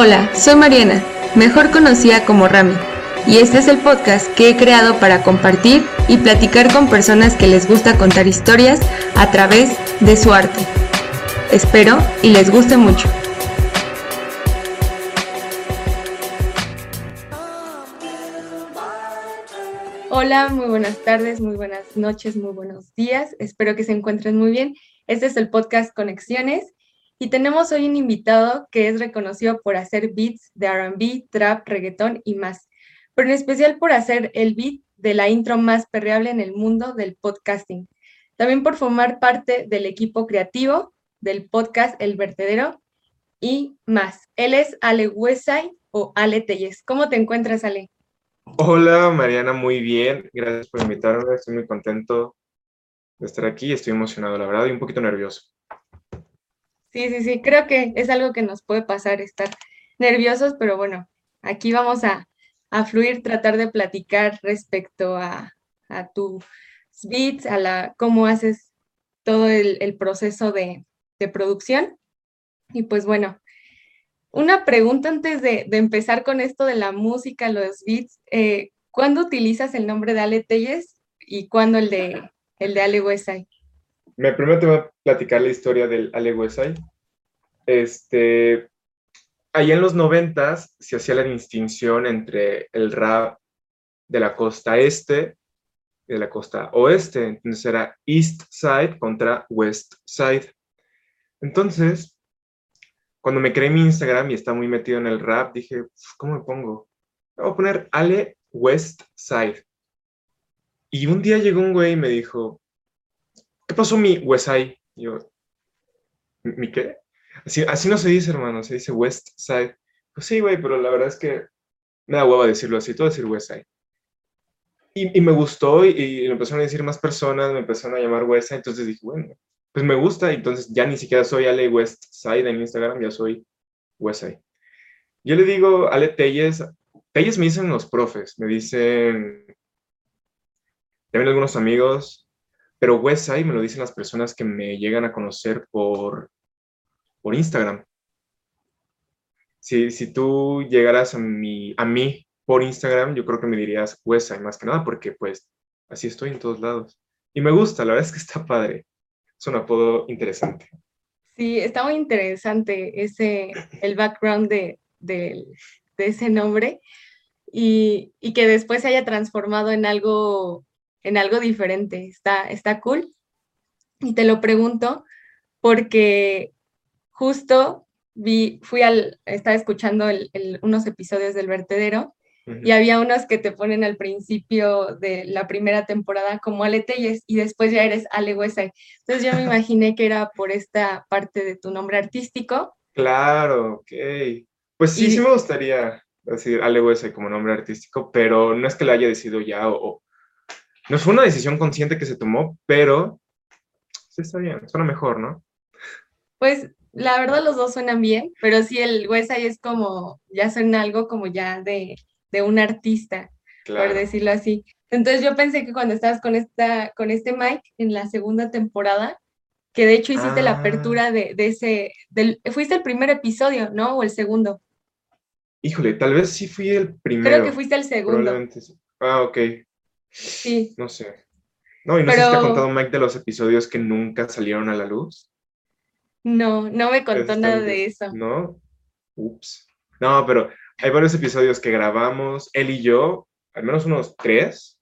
Hola, soy Mariana, mejor conocida como Rami, y este es el podcast que he creado para compartir y platicar con personas que les gusta contar historias a través de su arte. Espero y les guste mucho. Hola, muy buenas tardes, muy buenas noches, muy buenos días. Espero que se encuentren muy bien. Este es el podcast Conexiones y tenemos hoy un invitado que es reconocido por hacer beats de RB, trap, reggaetón y más, pero en especial por hacer el beat de la intro más perreable en el mundo del podcasting. También por formar parte del equipo creativo del podcast El Vertedero y más. Él es Ale Wesay o Ale Telles. ¿Cómo te encuentras, Ale? Hola, Mariana, muy bien. Gracias por invitarme. Estoy muy contento de estar aquí. Estoy emocionado, la verdad, y un poquito nervioso. Sí, sí, sí, creo que es algo que nos puede pasar, estar nerviosos, pero bueno, aquí vamos a, fluir, tratar de platicar respecto a, tus beats, a la, cómo haces todo el, proceso de, producción. Y pues bueno, una pregunta antes de, empezar con esto de la música, los beats. Eh, ¿Cuándo utilizas el nombre de Ale Telles y cuándo el de, el de Ale Westside? Me primero te voy a platicar la historia del Ale Wesay. Este, allá en los noventas se hacía la distinción entre el rap de la costa este y de la costa oeste. Entonces era East Side contra West Side. Entonces, cuando me creé mi Instagram y estaba muy metido en el rap, dije, ¿cómo me pongo? Voy a poner Ale West Side. Y un día llegó un güey y me dijo, ¿qué pasó mi Westside? yo, ¿mi qué? Así, así no se dice, hermano, se dice West Side. Pues sí, güey, pero la verdad es que me da hueva decirlo así, todo decir West Side. Y, y me gustó y, y, me empezaron a decir más personas, me empezaron a llamar West Side, entonces dije, bueno, pues me gusta, entonces ya ni siquiera soy Ale West Side en Instagram, ya soy West Side. Yo le digo, Ale Telles, Telles me dicen los profes, me dicen también algunos amigos, pero Westside me lo dicen las personas que me llegan a conocer por, por Instagram. Si, si tú llegaras a, mi, a mí por Instagram, yo creo que me dirías Westside más que nada, porque pues así estoy en todos lados. Y me gusta, la verdad es que está padre. Es un apodo interesante. Sí, está muy interesante ese, el background de, de, de ese nombre y, y, que después se haya transformado en algo en algo diferente. Está, está cool. Y te lo pregunto porque justo vi, fui al, estaba escuchando unos episodios del vertedero y había unos que te ponen al principio de la primera temporada como Ale Telles y después ya eres Ale Entonces yo me imaginé que era por esta parte de tu nombre artístico. Claro, ok. Pues sí, sí me gustaría decir Ale como nombre artístico, pero no es que lo haya decidido ya o, no fue una decisión consciente que se tomó, pero sí está bien, suena mejor, ¿no? Pues la verdad los dos suenan bien, pero sí el ahí es como, ya suena algo como ya de, un artista, por decirlo así. Entonces yo pensé que cuando estabas con, esta, con este Mike en la segunda temporada, que de hecho hiciste la ah. apertura de, ese, del, fuiste el primer episodio, ¿no? O el segundo. Híjole, tal vez sí fui el primero. Creo que fuiste el segundo. Ah, ok. Sí. No sé. No, y no sé si te ha contado Mike de los episodios que nunca salieron a la luz. No, no me contó nada de eso. ¿No? Ups. No, pero hay varios episodios que grabamos, él y yo, al menos unos tres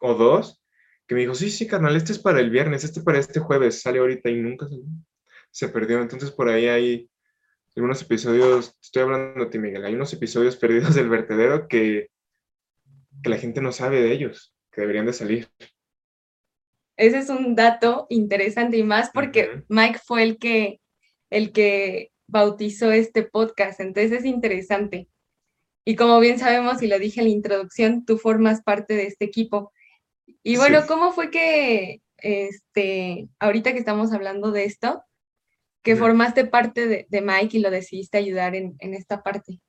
o dos, que me dijo, sí, sí, carnal, este es para el viernes, este para este jueves, sale ahorita y nunca salió. Se perdió. Entonces por ahí hay algunos episodios, estoy hablando de ti, Miguel, hay unos episodios perdidos del vertedero que que la gente no sabe de ellos, que deberían de salir. Ese es un dato interesante y más porque Mike fue el que, el que bautizó este podcast, entonces es interesante. Y como bien sabemos, y lo dije en la introducción, tú formas parte de este equipo. Y bueno, ¿cómo fue que, este, ahorita que estamos hablando de esto, que formaste parte de, Mike y lo decidiste ayudar en, en esta parte?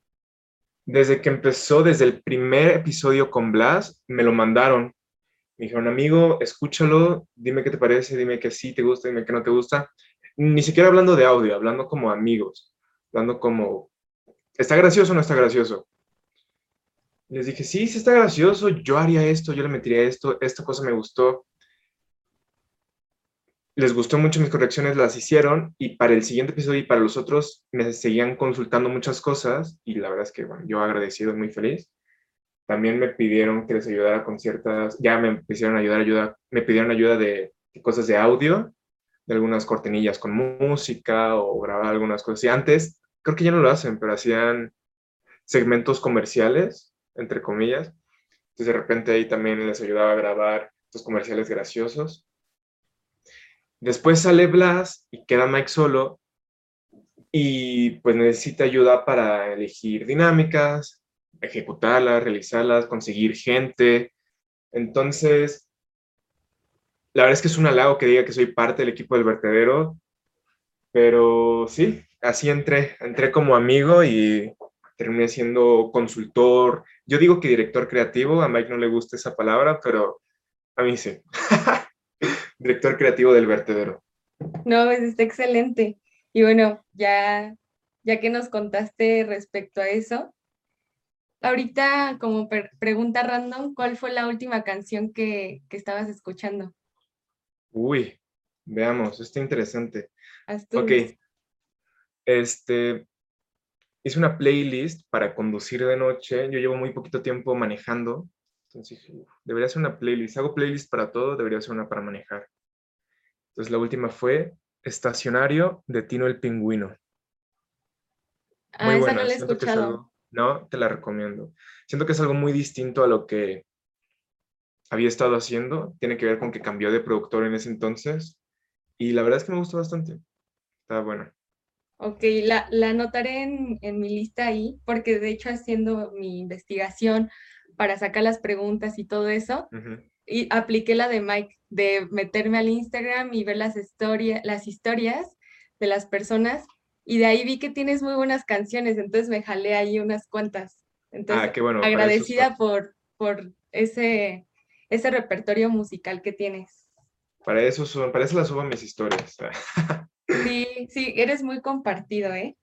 Desde que empezó, desde el primer episodio con Blas, me lo mandaron. Me dijeron, amigo, escúchalo, dime qué te parece, dime que sí te gusta, dime que no te gusta. Ni siquiera hablando de audio, hablando como amigos, hablando como ¿está gracioso o no está gracioso? Les dije, sí, sí está gracioso, yo haría esto, yo le metería esto, esta cosa me gustó. Les gustó mucho mis correcciones, las hicieron y para el siguiente episodio y para los otros me seguían consultando muchas cosas y la verdad es que, bueno, yo agradecido, muy feliz. También me pidieron que les ayudara con ciertas, ya me pidieron ayudar, ayuda, me pidieron ayuda de, de cosas de audio, de algunas cortinillas con música o grabar algunas cosas. Y antes, creo que ya no lo hacen, pero hacían segmentos comerciales, entre comillas. Entonces de repente ahí también les ayudaba a grabar estos comerciales graciosos. Después sale Blas y queda Mike solo y pues necesita ayuda para elegir dinámicas, ejecutarlas, realizarlas, conseguir gente. Entonces, la verdad es que es un halago que diga que soy parte del equipo del vertedero, pero sí, así entré, entré como amigo y terminé siendo consultor. Yo digo que director creativo, a Mike no le gusta esa palabra, pero a mí sí. Director creativo del vertedero. No, pues está excelente. Y bueno, ya, ya que nos contaste respecto a eso, ahorita como pregunta random, ¿cuál fue la última canción que, que estabas escuchando? Uy, veamos, está interesante. Ok. Este, hice una playlist para conducir de noche. Yo llevo muy poquito tiempo manejando. Entonces debería ser una playlist. Hago playlist para todo, debería ser una para manejar. Entonces la última fue Estacionario de Tino el Pingüino. Ah, esa no la he escuchado. no, te la recomiendo. Siento que es algo muy distinto a lo que había estado haciendo. Tiene que ver con que cambió de productor en ese entonces. Y la verdad es que me gustó bastante. Está bueno. Ok, la, la anotaré en, en, mi lista ahí, porque de hecho haciendo mi investigación para sacar las preguntas y todo eso, y apliqué la de Mike, de meterme al Instagram y ver las, historias las historias de las personas, y de ahí vi que tienes muy buenas canciones, entonces me jalé ahí unas cuantas. Entonces, ah, qué bueno, agradecida por, por ese, ese repertorio musical que tienes. Para eso, para eso las subo mis historias. Sí, sí, eres muy compartido, ¿eh?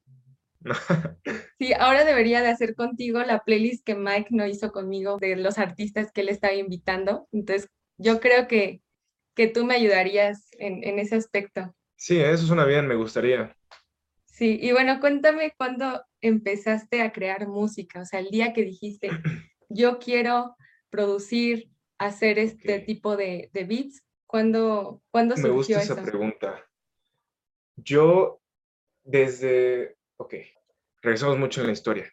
Sí, ahora debería de hacer contigo la playlist que Mike no hizo conmigo de los artistas que él estaba invitando. Entonces, yo creo que, que tú me ayudarías en, en ese aspecto. Sí, eso suena bien, me gustaría. Sí, y bueno, cuéntame cuándo empezaste a crear música, o sea, el día que dijiste, yo quiero producir hacer este tipo de, de beats? ¿Cuándo, ¿cuándo surgió Me gusta esa pregunta. Yo, desde... Ok, regresamos mucho en la historia.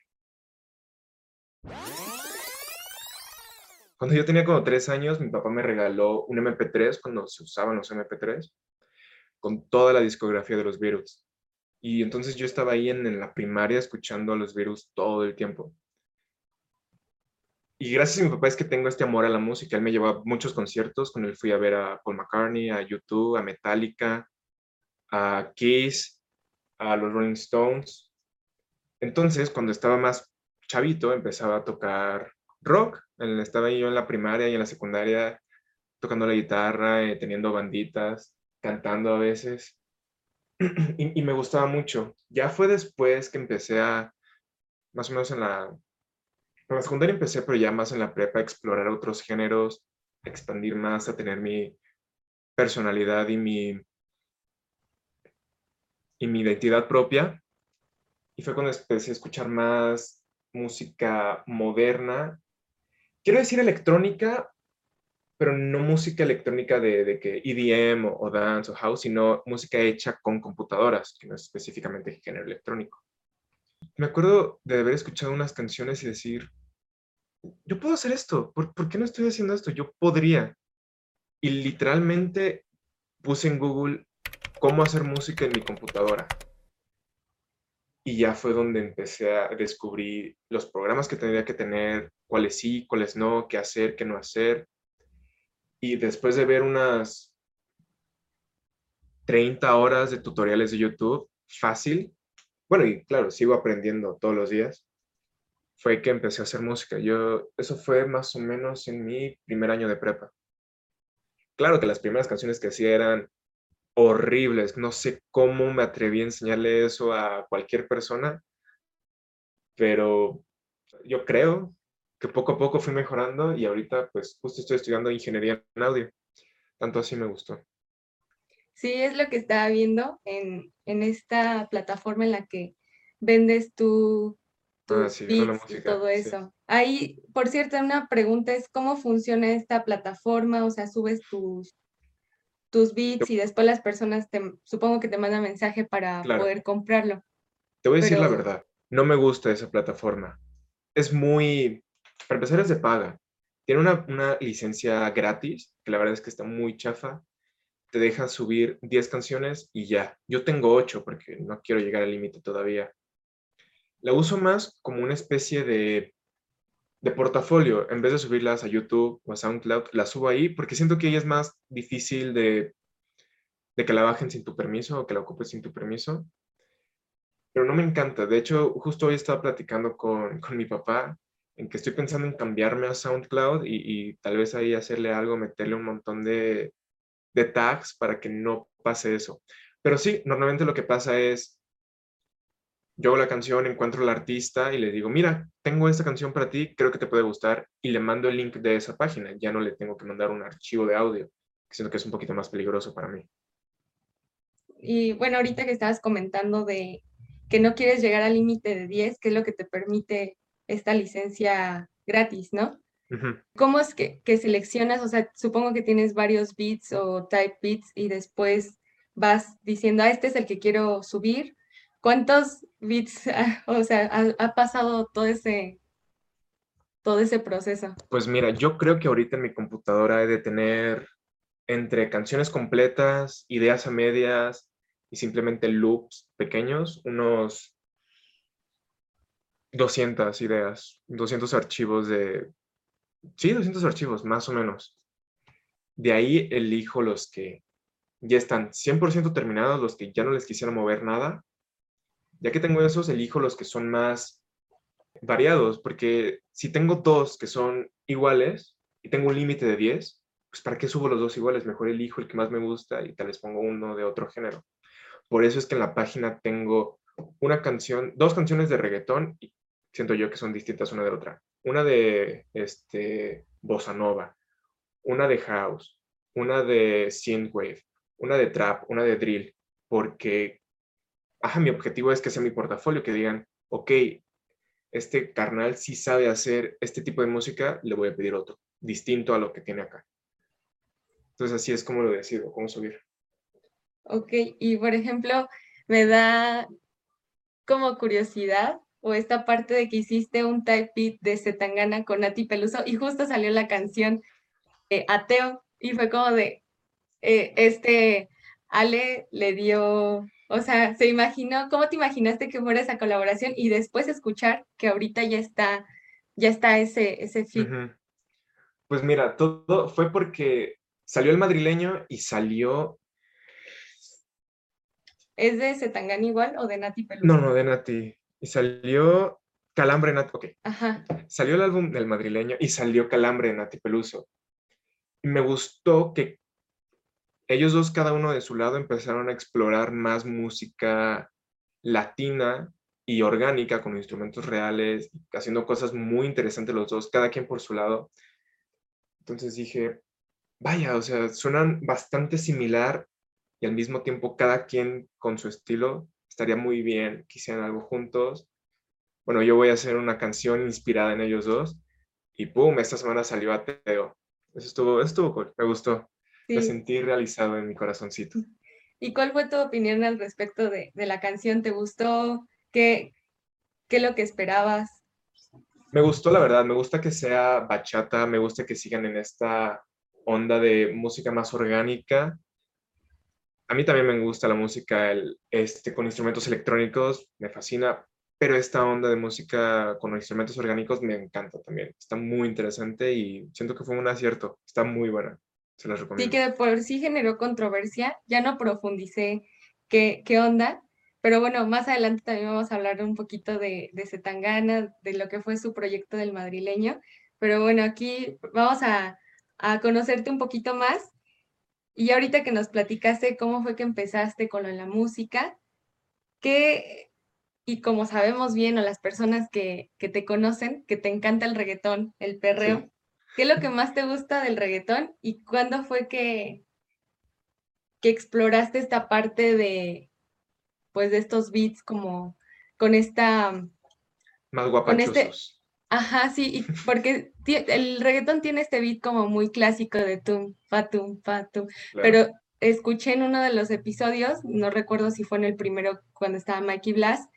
Cuando yo tenía como tres años, mi papá me regaló un MP3 cuando se usaban los MP3 con toda la discografía de los Beatles. Y entonces yo estaba ahí en, la primaria escuchando a los Beatles todo el tiempo y gracias a mi papá es que tengo este amor a la música. Él me llevó a muchos conciertos, con él fui a ver a Paul McCartney, a YouTube, a Metallica, a Kiss, a los Rolling Stones. Entonces, cuando estaba más chavito, empezaba a tocar rock. Estaba yo en la primaria y en la secundaria tocando la guitarra, eh, teniendo banditas, cantando a veces. y, y me gustaba mucho. Ya fue después que empecé a, más o menos en la en la secundaria empecé, pero ya más en la prepa, a explorar otros géneros, a expandir más, a tener mi personalidad y mi, y mi identidad propia. Y fue cuando empecé a escuchar más música moderna. Quiero decir electrónica, pero no música electrónica de, de que EDM o, o, dance o house, sino música hecha con computadoras, que no es específicamente género electrónico me acuerdo de haber escuchado unas canciones y decir, yo puedo hacer esto, ¿por, ¿por, qué no estoy haciendo esto? Yo podría. Y literalmente puse en Google cómo hacer música en mi computadora. Y ya fue donde empecé a descubrir los programas que tendría que tener, cuáles sí, cuáles no, qué hacer, qué no hacer. Y después de ver unas 30 horas de tutoriales de YouTube, fácil, bueno, y claro, sigo aprendiendo todos los días, fue que empecé a hacer música. Yo, eso fue más o menos en mi primer año de prepa. Claro que las primeras canciones que hacía eran horribles, no sé cómo me atreví a enseñarle eso a cualquier persona, pero yo creo que poco a poco fui mejorando y ahorita pues justo estoy estudiando ingeniería en audio. Tanto así me gustó. Sí, es lo que estaba viendo en, esta plataforma en la que vendes tu, tu ah, y todo eso. Ahí, por cierto, una pregunta es cómo funciona esta plataforma, o sea, subes tus, tus beats y después las personas te, supongo que te mandan mensaje para poder comprarlo. Te voy a decir la verdad, no me gusta esa plataforma. Es muy, para empezar es de paga. Tiene una, una licencia gratis, que la verdad es que está muy chafa. Te deja subir 10 canciones y ya. Yo tengo 8 porque no quiero llegar al límite todavía. La uso más como una especie de, de portafolio. En vez de subirlas a YouTube o a SoundCloud, la subo ahí porque siento que ella es más difícil de, de que la bajen sin tu permiso o que la ocupes sin tu permiso. Pero no me encanta. De hecho, justo hoy estaba platicando con, con mi papá en que estoy pensando en cambiarme a SoundCloud y, tal vez ahí hacerle algo, meterle un montón de, de tags para que no pase eso. Pero sí, normalmente lo que pasa es, yo hago la canción, encuentro al artista y le digo, mira, tengo esta canción para ti, creo que te puede gustar, y le mando el link de esa página. Ya no le tengo que mandar un archivo de audio, que siento que es un poquito más peligroso para mí. Y bueno, ahorita que estabas comentando de que no quieres llegar al límite de 10, que es lo que te permite esta licencia gratis, ¿no? ¿Cómo es que, seleccionas? O sea, supongo que tienes varios bits o type bits y después vas diciendo, ah, este es el que quiero subir. ¿Cuántos bits, o sea, ha, pasado todo ese, todo ese proceso? Pues mira, yo creo que ahorita en mi computadora he de tener entre canciones completas, ideas a medias y simplemente loops pequeños, unos 200 ideas, 200 archivos de... Sí, 200 archivos, más o menos. De ahí elijo los que ya están 100% terminados, los que ya no les quisiera mover nada. Ya que tengo esos, elijo los que son más variados, porque si tengo dos que son iguales y tengo un límite de 10, pues ¿para qué subo los dos iguales? Mejor elijo el que más me gusta y tal vez pongo uno de otro género. Por eso es que en la página tengo una canción, dos canciones de reggaetón y siento yo que son distintas una de otra. Una de este, bossa nova, una de house, una de synthwave, una de trap, una de drill, porque, ajá, mi objetivo es que sea mi portafolio, que digan, ok, este carnal sí sabe hacer este tipo de música, le voy a pedir otro, distinto a lo que tiene acá. Entonces así es como lo decido, cómo subir. Ok, y por ejemplo, me da como curiosidad o esta parte de que hiciste un type beat de Zetangana con Nati Peluso y justo salió la canción Ateo y fue como de, eh, este, Ale le dio, o sea, se imaginó, ¿cómo te imaginaste que fuera esa colaboración y después escuchar que ahorita ya está, ya está ese, ese feed? Pues mira, todo fue porque salió el madrileño y salió... ¿Es de Zetangana igual o de Nati Peluso? No, no, de Nati y salió Calambre Nati, ok. Salió el álbum del madrileño y salió Calambre de Nati Peluso. Y me gustó que ellos dos, cada uno de su lado, empezaron a explorar más música latina y orgánica con instrumentos reales, haciendo cosas muy interesantes los dos, cada quien por su lado. Entonces dije, vaya, o sea, suenan bastante similar y al mismo tiempo cada quien con su estilo estaría muy bien que hicieran algo juntos. Bueno, yo voy a hacer una canción inspirada en ellos dos y ¡pum! Esta semana salió Ateo. Eso estuvo, estuvo cool, me gustó. Me sentí realizado en mi corazoncito. ¿Y cuál fue tu opinión al respecto de, de la canción? ¿Te gustó? ¿Qué, ¿Qué es lo que esperabas? Me gustó, la verdad. Me gusta que sea bachata, me gusta que sigan en esta onda de música más orgánica a mí también me gusta la música este, con instrumentos electrónicos, me fascina, pero esta onda de música con instrumentos orgánicos me encanta también. Está muy interesante y siento que fue un acierto. Está muy buena. Se las recomiendo. Sí, que por sí generó controversia. Ya no profundicé qué, qué onda, pero bueno, más adelante también vamos a hablar un poquito de, de Zetangana, de lo que fue su proyecto del madrileño. Pero bueno, aquí vamos a, a conocerte un poquito más y ahorita que nos platicaste cómo fue que empezaste con la música, ¿qué, y como sabemos bien, o las personas que, te conocen, que te encanta el reggaetón, el perreo, ¿qué es lo que más te gusta del reggaetón y cuándo fue que, que exploraste esta parte de, pues, de estos beats como con esta... Más este guapachosos. ajá, sí, porque el reggaetón tiene este beat como muy clásico de tum, fa, tum, fa, tum, pero escuché en uno de los episodios, no recuerdo si fue en el primero cuando estaba Mikey Blas,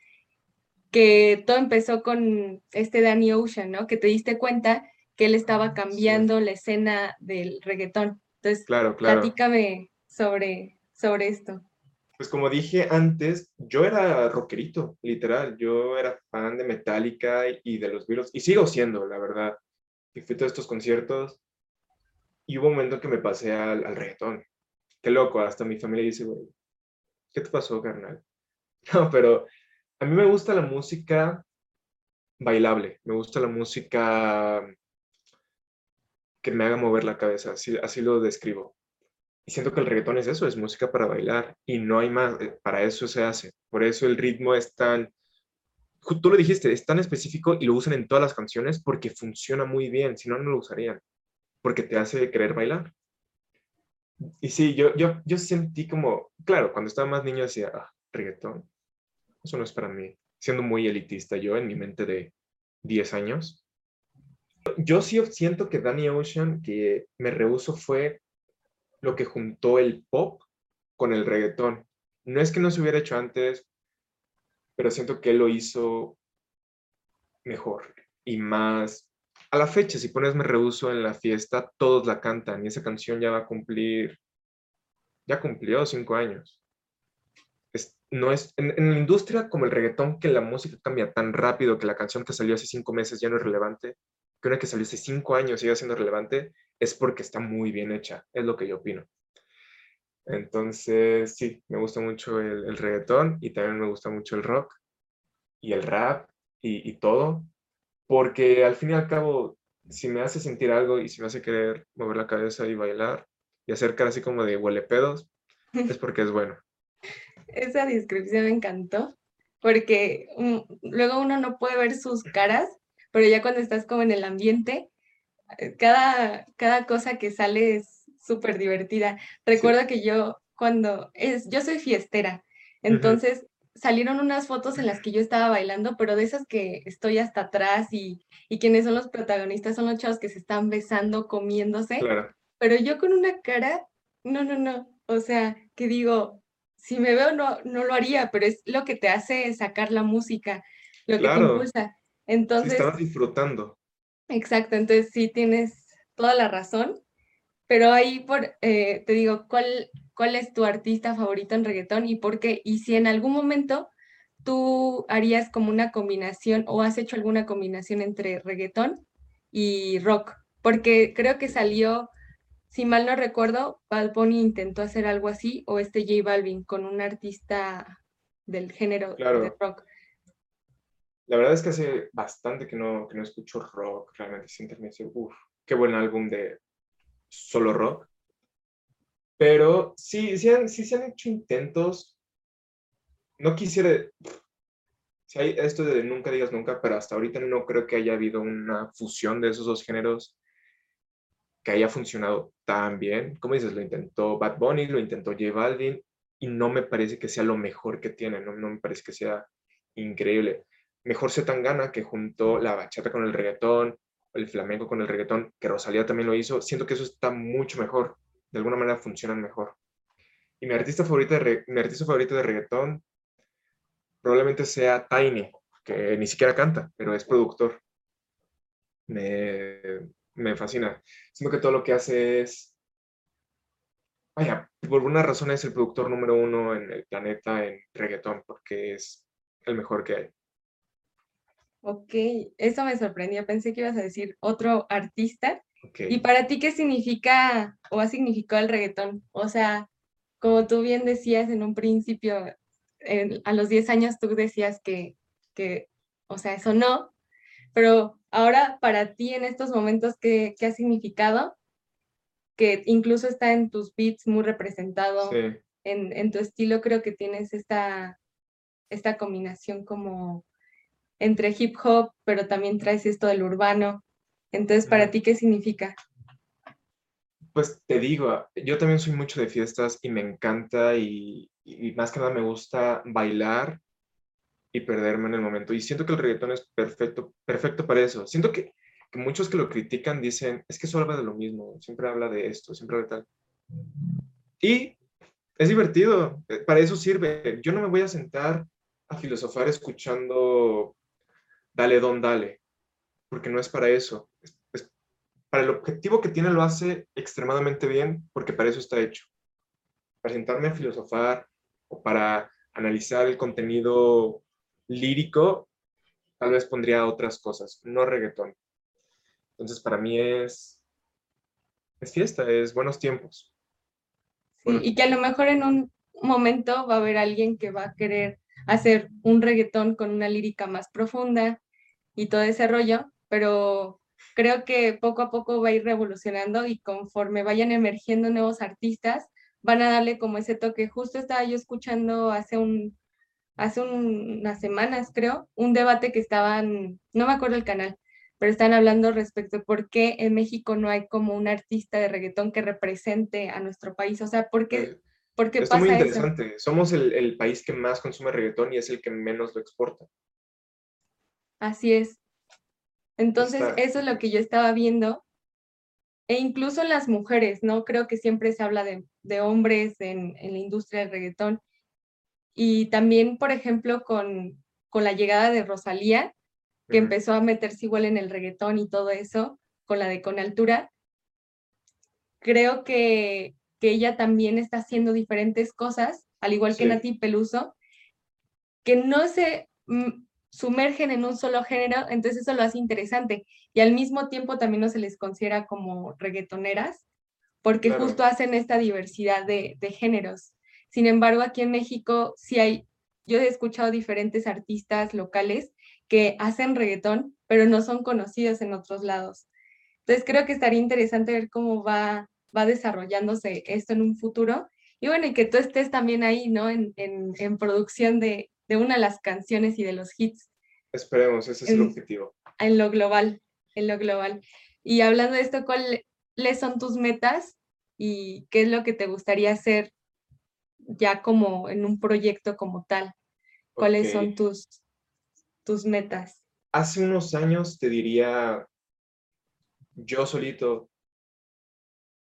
que todo empezó con este Danny Ocean, ¿no? Que te diste cuenta que él estaba cambiando la escena del reggaetón. Entonces, claro, claro. platícame sobre, sobre esto. Pues como dije antes, yo era rockerito, literal. Yo era fan de Metallica y de los Beatles, y sigo siendo, la verdad. Y fui a todos estos conciertos, y hubo un momento que me pasé al, al reggaetón. Qué loco, hasta mi familia dice, güey, ¿qué te pasó, carnal? No, pero a mí me gusta la música bailable, me gusta la música que me haga mover la cabeza, así, así lo describo. Y siento que el reggaetón es eso, es música para bailar y no hay más, eh, para eso se hace. Por eso el ritmo es tan, tú lo dijiste, es tan específico y lo usan en todas las canciones porque funciona muy bien, si no, no lo usarían, porque te hace querer bailar. Y sí, yo, yo, yo sentí como, claro, cuando estaba más niño decía, ah, reggaetón, eso no es para mí. Siendo muy elitista yo en mi mente de 10 años. Yo sí siento que Danny Ocean, que me rehuso, fue lo que juntó el pop con el reggaetón. No es que no se hubiera hecho antes, pero siento que él lo hizo mejor y más. A la fecha, si pones Me Rehuso en la fiesta, todos la cantan y esa canción ya va a cumplir, ya cumplió cinco años no es en, la industria como el reggaetón que la música cambia tan rápido que la canción que salió hace cinco meses ya no es relevante, que una que salió hace cinco años sigue siendo relevante, es porque está muy bien hecha, es lo que yo opino. Entonces, sí, me gusta mucho el, reggaetón y también me gusta mucho el rock y el rap y, y, todo, porque al fin y al cabo, si me hace sentir algo y si me hace querer mover la cabeza y bailar y hacer cara así como de huele pedos, es porque es bueno esa descripción me encantó, porque mm, luego uno no puede ver sus caras, pero ya cuando estás como en el ambiente, eh, cada, cada cosa que sale es súper divertida. Recuerdo que yo cuando es, yo soy fiestera, entonces salieron unas fotos en las que yo estaba bailando, pero de esas que estoy hasta atrás y, y quienes son los protagonistas son los chavos que se están besando, comiéndose. Pero yo con una cara, no, no, no. O sea, que digo, si me veo no, no lo haría, pero es lo que te hace sacar la música, lo que te impulsa. Entonces, estabas disfrutando. Exacto, entonces sí tienes toda la razón, pero ahí por, eh, te digo, ¿cuál, ¿cuál es tu artista favorito en reggaetón y por qué? Y si en algún momento tú harías como una combinación o has hecho alguna combinación entre reggaetón y rock, porque creo que salió si mal no recuerdo, Bad Bunny intentó hacer algo así, o este J Balvin con un artista del género de rock. La verdad es que hace bastante que no, que no escucho rock, realmente siento que uff, qué buen álbum de solo rock. Pero sí, sí, han, sí se han hecho intentos. No quisiera, si hay esto de nunca digas nunca, pero hasta ahorita no creo que haya habido una fusión de esos dos géneros que haya funcionado tan bien. Como dices, lo intentó Bad Bunny, lo intentó J Balvin y no me parece que sea lo mejor que tiene, no, no me parece que sea increíble. Mejor se tan gana que juntó la bachata con el reggaetón, el flamenco con el reggaetón, que Rosalía también lo hizo. Siento que eso está mucho mejor, de alguna manera funcionan mejor. Y mi artista favorito de, mi artista favorito de reggaetón probablemente sea Tiny, que ni siquiera canta, pero es productor. Me, me fascina. Siento que todo lo que hace es, vaya, por alguna razón es el productor número uno en el planeta en reggaetón, porque es el mejor que hay. Ok, eso me sorprendió. Pensé que ibas a decir otro artista. ¿Y para ti qué significa o ha significado el reggaetón? O sea, como tú bien decías en un principio, a los 10 años tú decías que, que, o sea, eso no, pero ahora para ti en estos momentos, ¿qué, ha significado? Que incluso está en tus beats muy representado, en, tu estilo creo que tienes esta, esta combinación como entre hip hop, pero también traes esto del urbano. Entonces, ¿para ti qué significa? Pues te digo, yo también soy mucho de fiestas y me encanta y, más que nada me gusta bailar y perderme en el momento. Y siento que el reggaetón es perfecto, perfecto para eso. Siento que, que muchos que lo critican dicen, es que solo habla de lo mismo, siempre habla de esto, siempre habla de tal. Y es divertido, eh, para eso sirve. Yo no me voy a sentar a filosofar escuchando dale, don, dale, porque no es para eso. para el objetivo que tiene lo hace extremadamente bien, porque para eso está hecho. Para sentarme a filosofar o para analizar el contenido lírico, tal vez pondría otras cosas, no reggaetón. Entonces, para mí es, es fiesta, es buenos tiempos. y que a lo mejor en un momento va a haber alguien que va a querer hacer un reggaetón con una lírica más profunda y todo ese rollo, pero creo que poco a poco va a ir revolucionando y conforme vayan emergiendo nuevos artistas, van a darle como ese toque. Justo estaba yo escuchando hace un hace unas semanas, creo, un debate que estaban, no me acuerdo el canal, pero están hablando respecto a por qué en México no hay como un artista de reggaetón que represente a nuestro país. O sea, ¿por qué, eh, ¿por qué pasa muy interesante. Somos el, el, país que más consume reggaetón y es el que menos lo exporta. Así es. Entonces, eso es lo que yo estaba viendo. E incluso las mujeres, ¿no? Creo que siempre se habla de, de hombres en, en, la industria del reggaetón. Y también, por ejemplo, con, con la llegada de Rosalía, que empezó a meterse igual en el reggaetón y todo eso, con la de Con Altura, creo que, que ella también está haciendo diferentes cosas, al igual que Nati Peluso, que no se mm, sumergen en un solo género, entonces eso lo hace interesante. Y al mismo tiempo también no se les considera como reggaetoneras, porque justo hacen esta diversidad de, de géneros. Sin embargo, aquí en México sí hay, yo he escuchado diferentes artistas locales que hacen reggaetón, pero no son conocidos en otros lados. Entonces creo que estaría interesante ver cómo va, va desarrollándose esto en un futuro. Y bueno, y que tú estés también ahí, ¿no? En, en, en producción de, de, una de las canciones y de los hits. Esperemos, ese es el objetivo. En lo global, en lo global. Y hablando de esto, ¿cuáles son tus metas y qué es lo que te gustaría hacer ya como en un proyecto como tal? ¿Cuáles son tus, tus metas? Hace unos años te diría yo solito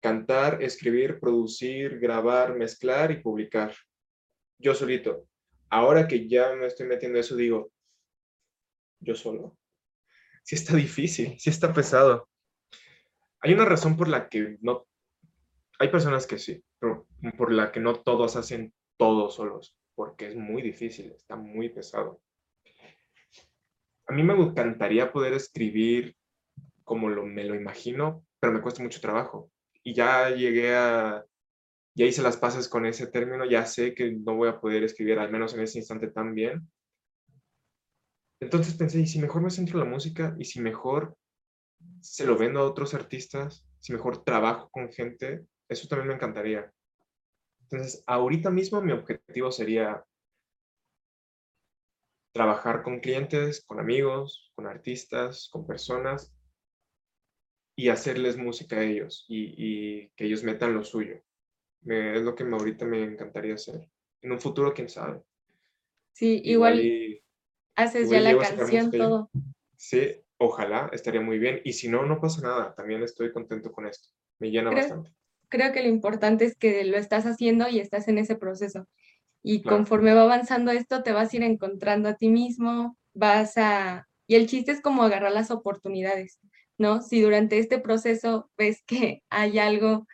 cantar, escribir, producir, grabar, mezclar y publicar. Yo solito. Ahora que ya me estoy metiendo eso, digo, yo solo. Sí está difícil, sí está pesado. Hay una razón por la que no... Hay personas que sí, pero por la que no todos hacen todo solos, porque es muy difícil, está muy pesado a mí me encantaría poder escribir como lo, me lo imagino, pero me cuesta mucho trabajo. Y ya llegué a, ya hice las pases con ese término, ya sé que no voy a poder escribir, al menos en ese instante, tan bien. Entonces pensé, ¿y si mejor me centro en la música? ¿Y si mejor se lo vendo a otros artistas? ¿Si mejor trabajo con gente? Eso también me encantaría. Entonces, ahorita mismo mi objetivo sería trabajar con clientes, con amigos, con artistas, con personas y hacerles música a ellos y, que ellos metan lo suyo. Es lo que me, ahorita me encantaría hacer. En un futuro, quién sabe. Sí, igual, haces ya la canción, todo. Sí, ojalá, estaría muy bien. Y si no, no pasa nada. También estoy contento con esto. Me llena bastante. Creo que lo importante es que lo estás haciendo y estás en ese proceso. Y conforme va avanzando esto, te vas a ir encontrando a ti mismo, vas a... Y el chiste es como agarrar las oportunidades, ¿no? Si durante este proceso ves que hay algo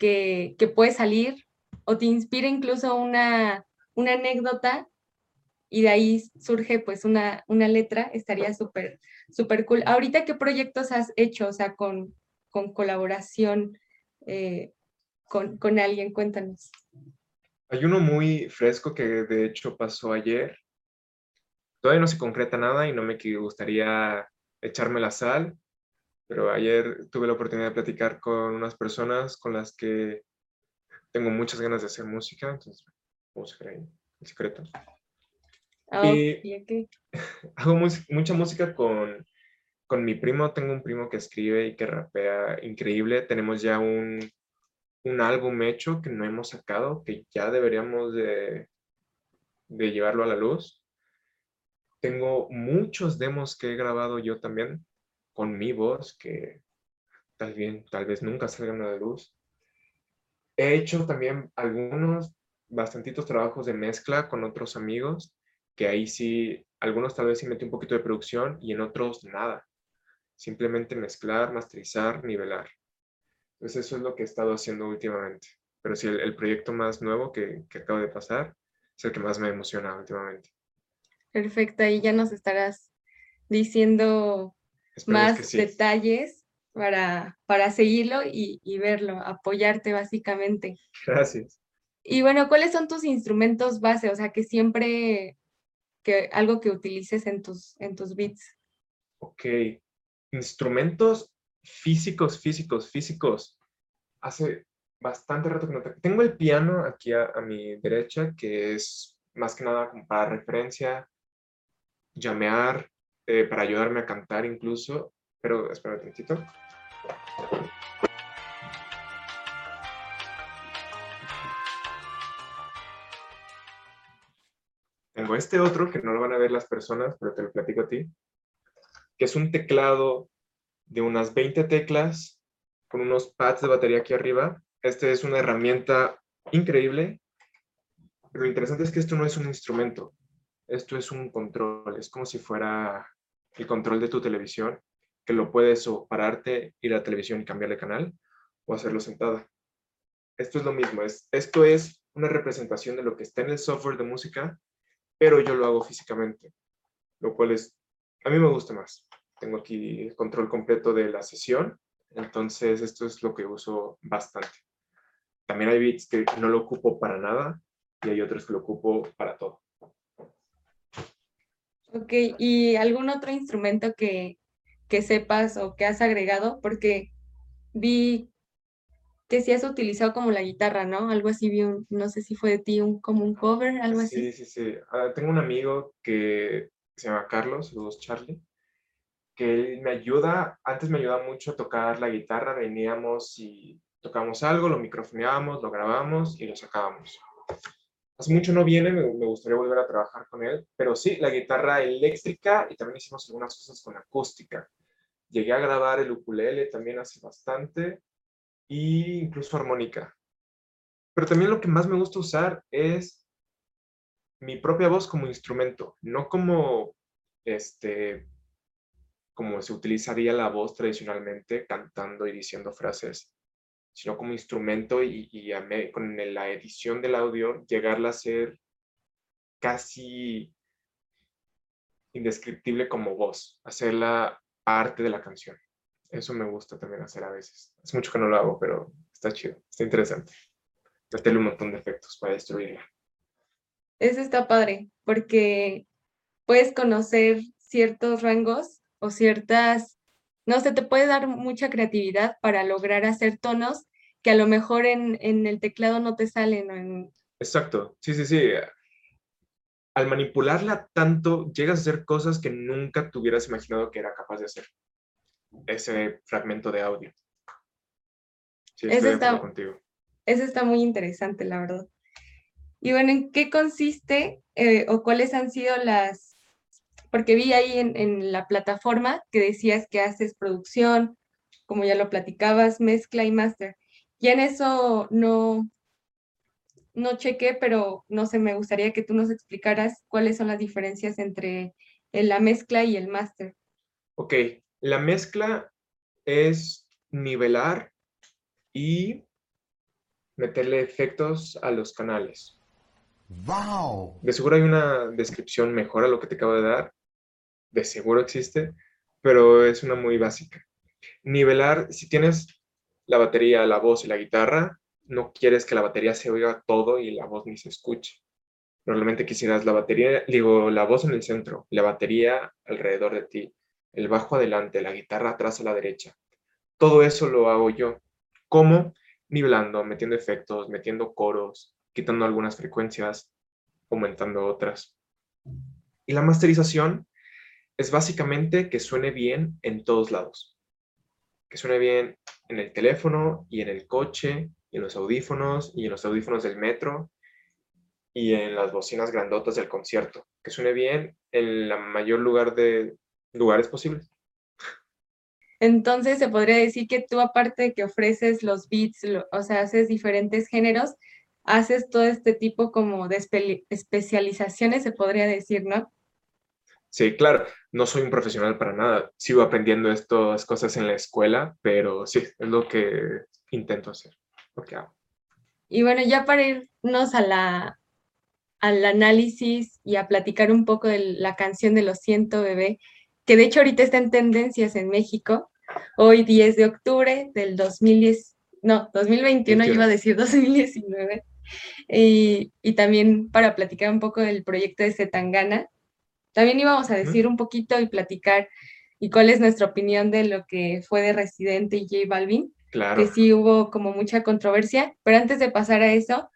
que, puede salir o te inspira incluso una, una anécdota y de ahí surge pues una, una letra, estaría súper, súper cool. Ahorita, ¿qué proyectos has hecho? O sea, con, con colaboración eh, con, con alguien, cuéntanos. Hay uno muy fresco que de hecho pasó ayer. Todavía no se concreta nada y no me gustaría echarme la sal, pero ayer tuve la oportunidad de platicar con unas personas con las que tengo muchas ganas de hacer música, entonces vamos a ver ahí, el secreto. Ah, y hago mucha música con, con mi primo. Tengo un primo que escribe y que rapea increíble. Tenemos ya un, un álbum hecho que no hemos sacado, que ya deberíamos de, de llevarlo a la luz. Tengo muchos demos que he grabado yo también con mi voz, que tal, vez nunca salgan a la luz. He hecho también algunos, bastantitos trabajos de mezcla con otros amigos, que ahí sí, algunos tal vez sí metí un poquito de producción y en otros nada. Simplemente mezclar, masterizar, nivelar. Entonces eso es lo que he estado haciendo últimamente. Pero sí, el, proyecto más nuevo que, que acaba de pasar es el que más me emociona últimamente. Perfecto, ahí ya nos estarás diciendo más detalles para, para seguirlo y, y, verlo, apoyarte básicamente. Gracias. Y bueno, ¿cuáles son tus instrumentos base? O sea, que siempre, que algo que utilices en tus, en tus beats. Ok, instrumentos físicos, físicos, físicos. Hace bastante rato que no tengo. el piano aquí a, mi derecha, que es más que nada para referencia, llamear, eh, para ayudarme a cantar incluso. Pero espera un momentito. Tengo este otro que no lo van a ver las personas, pero te lo platico a ti, que es un teclado de unas 20 teclas con unos pads de batería aquí arriba esta es una herramienta increíble. Pero lo interesante es que esto no es un instrumento. Esto es un control. Es como si fuera el control de tu televisión, que lo puedes o pararte, ir a la televisión y cambiar de canal, o hacerlo sentada. Esto es lo mismo. Es, esto es una representación de lo que está en el software de música, pero yo lo hago físicamente, lo cual es, a mí me gusta más. Tengo aquí el control completo de la sesión, entonces esto es lo que uso bastante. También hay beats que no lo ocupo para nada y hay otros que lo ocupo para todo. Ok, ¿y algún otro instrumento que, que sepas o que has agregado? Porque vi que si has utilizado como la guitarra, ¿no? Algo así, vi un, no sé si fue de ti, un, como un cover, algo así. Sí, sí, sí. Ah, tengo un amigo que se llama Carlos, saludos Charlie, que él me ayuda, antes me ayudaba mucho a tocar la guitarra, veníamos y tocamos algo, lo microfoneábamos, lo grabamos y lo sacábamos. Hace mucho no viene, me, gustaría volver a trabajar con él, pero sí, la guitarra eléctrica y también hicimos algunas cosas con acústica. Llegué a grabar el ukulele también hace bastante e incluso armónica. Pero también lo que más me gusta usar es mi propia voz como instrumento, no como este como se utilizaría la voz tradicionalmente cantando y diciendo frases sino como instrumento y, con la edición del audio llegarla a ser casi indescriptible como voz, hacerla parte de la canción. Eso me gusta también hacer a veces. Es mucho que no lo hago, pero está chido, está interesante. Meterle un montón de efectos para destruirla. Eso está padre, porque puedes conocer ciertos rangos o ciertas no sé, te puede dar mucha creatividad para lograr hacer tonos que a lo mejor en, el teclado no te salen. En... Exacto, sí, sí, sí. Al manipularla tanto, llegas a hacer cosas que nunca te hubieras imaginado que era capaz de hacer. Ese fragmento de audio. Sí, estoy eso está, contigo. Eso está muy interesante, la verdad. Y bueno, ¿en qué consiste eh, o cuáles han sido las porque vi ahí en, la plataforma que decías que haces producción, como ya lo platicabas, mezcla y máster. Y en eso no, no chequé, pero no sé, me gustaría que tú nos explicaras cuáles son las diferencias entre la mezcla y el máster. Ok, la mezcla es nivelar y meterle efectos a los canales. ¡Wow! De seguro hay una descripción mejor a lo que te acabo de dar, de seguro existe, pero es una muy básica. Nivelar, si tienes la batería, la voz y la guitarra, no quieres que la batería se oiga todo y la voz ni se escuche. Normalmente quisieras la batería, digo, la voz en el centro, la batería alrededor de ti, el bajo adelante, la guitarra atrás a la derecha. Todo eso lo hago yo. ¿Cómo? Nivelando, metiendo efectos, metiendo coros, quitando algunas frecuencias, aumentando otras. Y la masterización es básicamente que suene bien en todos lados. Que suene bien en el teléfono y en el coche y en los audífonos y en los audífonos del metro y en las bocinas grandotas del concierto. Que suene bien en la mayor lugar de lugares posibles. Entonces se podría decir que tú aparte de que ofreces los beats, o sea, haces diferentes géneros, haces todo este tipo como de especializaciones, se podría decir, ¿no? Sí, claro, no soy un profesional para nada, sigo aprendiendo estas cosas en la escuela, pero sí, es lo que intento hacer, lo que hago. Y bueno, ya para irnos a la, al análisis y a platicar un poco de la canción de Lo siento, bebé, que de hecho ahorita está en tendencias en México, hoy 10 de octubre del 2010, no, 2021, yo iba a decir 2019, y, y, también para platicar un poco del proyecto de Zetangana, también íbamos a decir un poquito y platicar y cuál es nuestra opinión de lo que fue de Residente y J Balvin, claro. que sí hubo como mucha controversia, pero antes de pasar a eso,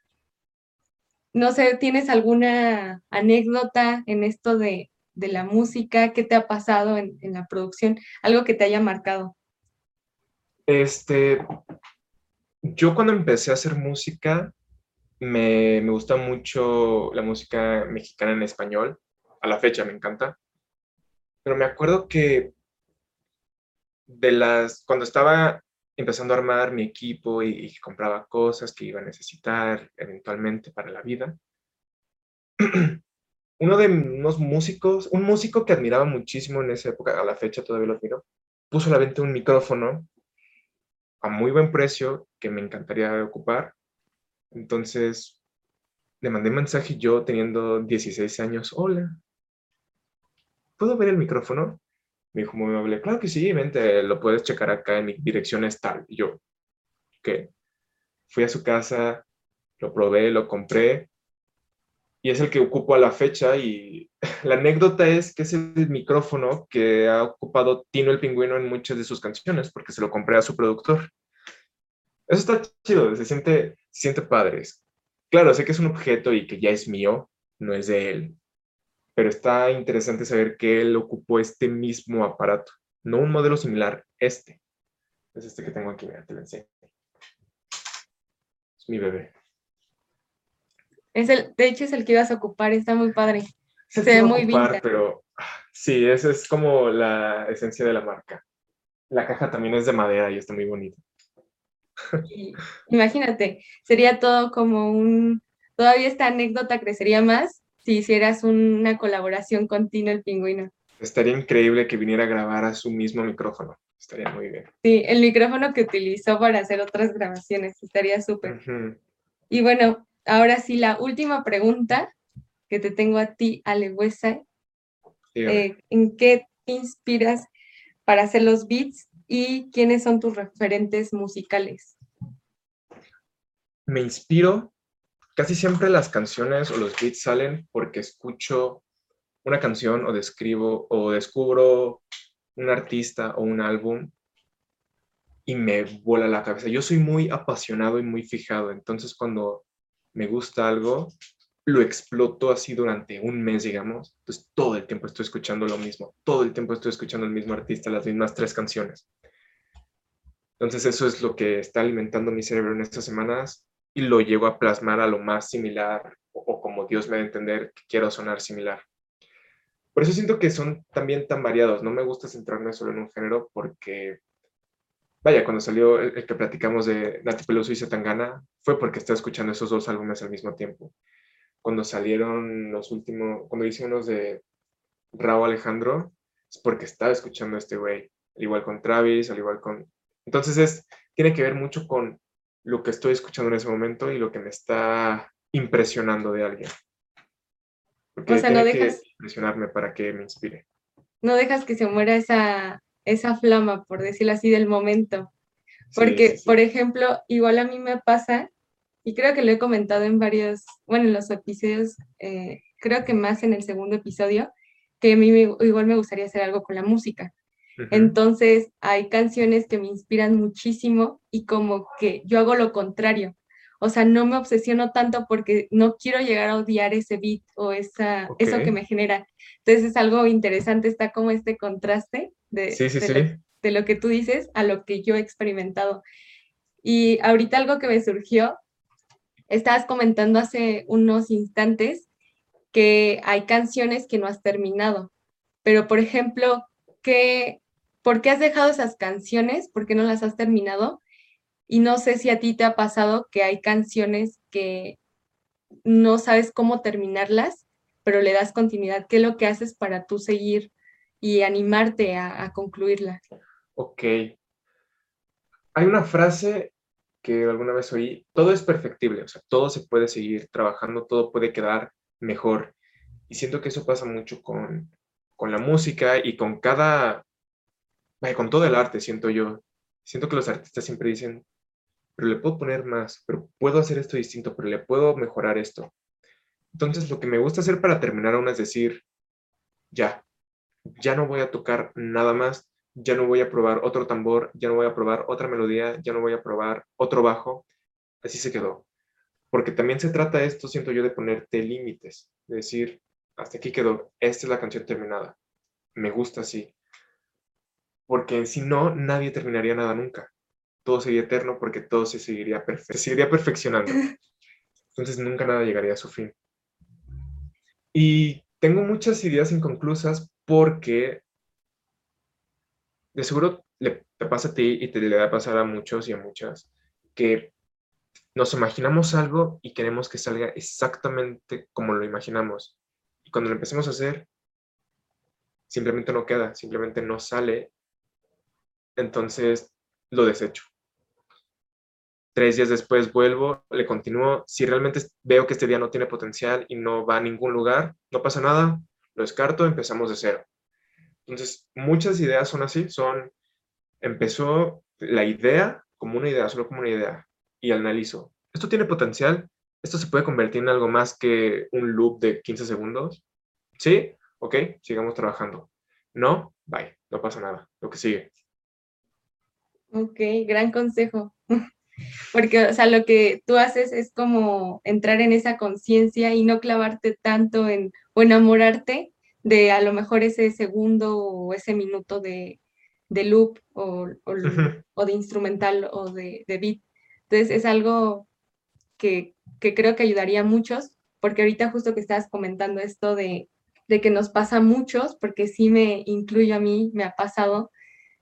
no sé, ¿tienes alguna anécdota en esto de, de la música? ¿Qué te ha pasado en, en, la producción? Algo que te haya marcado. Este, yo cuando empecé a hacer música, me, me gusta mucho la música mexicana en español a la fecha me encanta. Pero me acuerdo que de las, cuando estaba empezando a armar mi equipo y, compraba cosas que iba a necesitar eventualmente para la vida, uno de unos músicos, un músico que admiraba muchísimo en esa época, a la fecha todavía lo admiro, puso a la venta un micrófono a muy buen precio que me encantaría ocupar. Entonces le mandé mensaje yo teniendo 16 años, hola, ¿puedo ver el micrófono? Me dijo muy amable, claro que sí, vente, lo puedes checar acá en mi dirección es tal. Y yo, ¿qué? Fui a su casa, lo probé, lo compré, y es el que ocupo a la fecha. Y la anécdota es que es el micrófono que ha ocupado Tino el Pingüino en muchas de sus canciones, porque se lo compré a su productor. Eso está chido, se siente, se siente padre. Claro, sé que es un objeto y que ya es mío, no es de él, pero está interesante saber que él ocupó este mismo aparato, no un modelo similar, este. Es este que tengo aquí, mira, te lo enseño. Es mi bebé. Es el, de hecho es el que ibas a ocupar, está muy padre. Se ve muy bien. Pero sí, esa es como la esencia de la marca. La caja también es de madera y está muy bonita. Imagínate, sería todo como un, todavía esta anécdota crecería más si hicieras una colaboración con Tino el Pingüino. Estaría increíble que viniera a grabar a su mismo micrófono. Estaría muy bien. Sí, el micrófono que utilizó para hacer otras grabaciones. Estaría súper. Y bueno, ahora sí, la última pregunta que te tengo a ti, Ale eh, ¿En qué te inspiras para hacer los beats y quiénes son tus referentes musicales? Me inspiro casi siempre las canciones o los beats salen porque escucho una canción o describo o descubro un artista o un álbum y me vuela la cabeza. Yo soy muy apasionado y muy fijado, entonces cuando me gusta algo, lo exploto así durante un mes, digamos. Entonces todo el tiempo estoy escuchando lo mismo, todo el tiempo estoy escuchando el mismo artista, las mismas tres canciones. Entonces eso es lo que está alimentando mi cerebro en estas semanas y lo llego a plasmar a lo más similar o, como Dios me da a entender que quiero sonar similar. Por eso siento que son también tan variados. No me gusta centrarme solo en un género porque, vaya, cuando salió el, que platicamos de Nati Peluso y Zetangana, fue porque estaba escuchando esos dos álbumes al mismo tiempo. Cuando salieron los últimos, cuando hice unos de Raúl Alejandro, es porque estaba escuchando a este güey. Al igual con Travis, al igual con... Entonces es, tiene que ver mucho con lo que estoy escuchando en ese momento y lo que me está impresionando de alguien. Porque o sea, no dejas... que impresionarme para que me inspire. No dejas que se muera esa, esa flama, por decirlo así, del momento. Porque, por ejemplo, igual a mí me pasa, y creo que lo he comentado en varios, bueno, en los episodios, eh, creo que más en el segundo episodio, que a mí igual me gustaría hacer algo con la música. Entonces, hay canciones que me inspiran muchísimo y como que yo hago lo contrario. o sea, no me obsesiono tanto porque no quiero llegar a odiar ese beat o esa, eso que me genera. Entonces es algo interesante, está como este contraste de, Lo, de lo que tú dices a lo que yo he experimentado. Y ahorita algo que me surgió, estabas comentando hace unos instantes que hay canciones que no has terminado, pero por ejemplo, ¿qué, ¿por qué has dejado esas canciones? ¿Por qué no las has terminado? Y no sé si a ti te ha pasado que hay canciones que no sabes cómo terminarlas, pero le das continuidad. ¿Qué es lo que haces para tú seguir y animarte a, concluirla? Ok. Hay una frase que alguna vez oí, todo es perfectible, o sea, todo se puede seguir trabajando, todo puede quedar mejor. Y siento que eso pasa mucho con, con la música y con cada, con todo el arte, siento yo. Siento que los artistas siempre dicen, pero le puedo poner más, pero puedo hacer esto distinto, pero le puedo mejorar esto. Entonces, lo que me gusta hacer para terminar aún es decir, ya, ya no voy a tocar nada más, ya no voy a probar otro tambor, ya no voy a probar otra melodía, ya no voy a probar otro bajo. Así se quedó. Porque también se trata esto, siento yo, de ponerte límites, de decir, hasta aquí quedó, esta es la canción terminada, me gusta así. Porque si no, nadie terminaría nada nunca todo sería eterno porque todo se seguiría, se seguiría perfeccionando. Entonces nunca nada llegaría a su fin. Y tengo muchas ideas inconclusas porque de seguro le, te pasa a ti y te le va a pasar a muchos y a muchas que nos imaginamos algo y queremos que salga exactamente como lo imaginamos. Y cuando lo empecemos a hacer, simplemente no queda, simplemente no sale. Entonces lo desecho tres días después vuelvo, le continúo. Si realmente veo que este día no tiene potencial y no va a ningún lugar, no pasa nada, lo descarto, empezamos de cero. Entonces, muchas ideas son así, son, empezó la idea como una idea, solo como una idea, y analizo, ¿esto tiene potencial? ¿Esto se puede convertir en algo más que un loop de 15 segundos? ¿Sí? Ok, sigamos trabajando. No, bye, no pasa nada, lo que sigue. Ok, gran consejo. Porque, o sea, lo que tú haces es como entrar en esa conciencia y no clavarte tanto en, o enamorarte de a lo mejor ese segundo o ese minuto de, de loop o, o, de instrumental o de, de, beat. Entonces es algo que, que, creo que ayudaría a muchos, porque ahorita justo que estabas comentando esto de, de que nos pasa a muchos, porque sí me incluyo a mí, me ha pasado,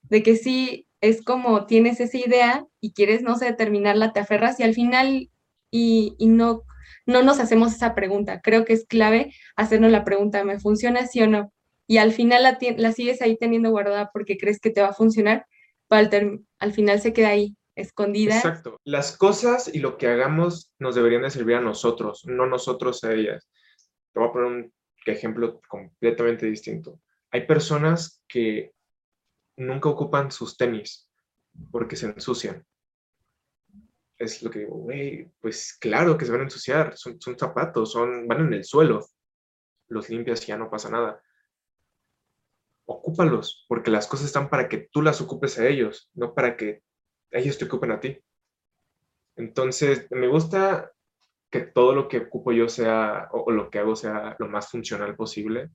de que sí es como tienes esa idea y quieres, no sé, terminarla, te aferras y al final y, no, no nos hacemos esa pregunta. Creo que es clave hacernos la pregunta, ¿me funciona sí o no? Y al final la, la sigues ahí teniendo guardada porque crees que te va a funcionar, pero al, final se queda ahí escondida. Exacto. Las cosas y lo que hagamos nos deberían de servir a nosotros, no nosotros a ellas. Te voy a poner un ejemplo completamente distinto. Hay personas que nunca ocupan sus tenis porque se ensucian. Es lo que digo, güey, pues claro que se van a ensuciar, son, zapatos, son, van en el suelo, los limpias y ya no pasa nada. Ocúpalos, porque las cosas están para que tú las ocupes a ellos, no para que ellos te ocupen a ti. Entonces, me gusta que todo lo que ocupo yo sea, o, lo que hago sea lo más funcional posible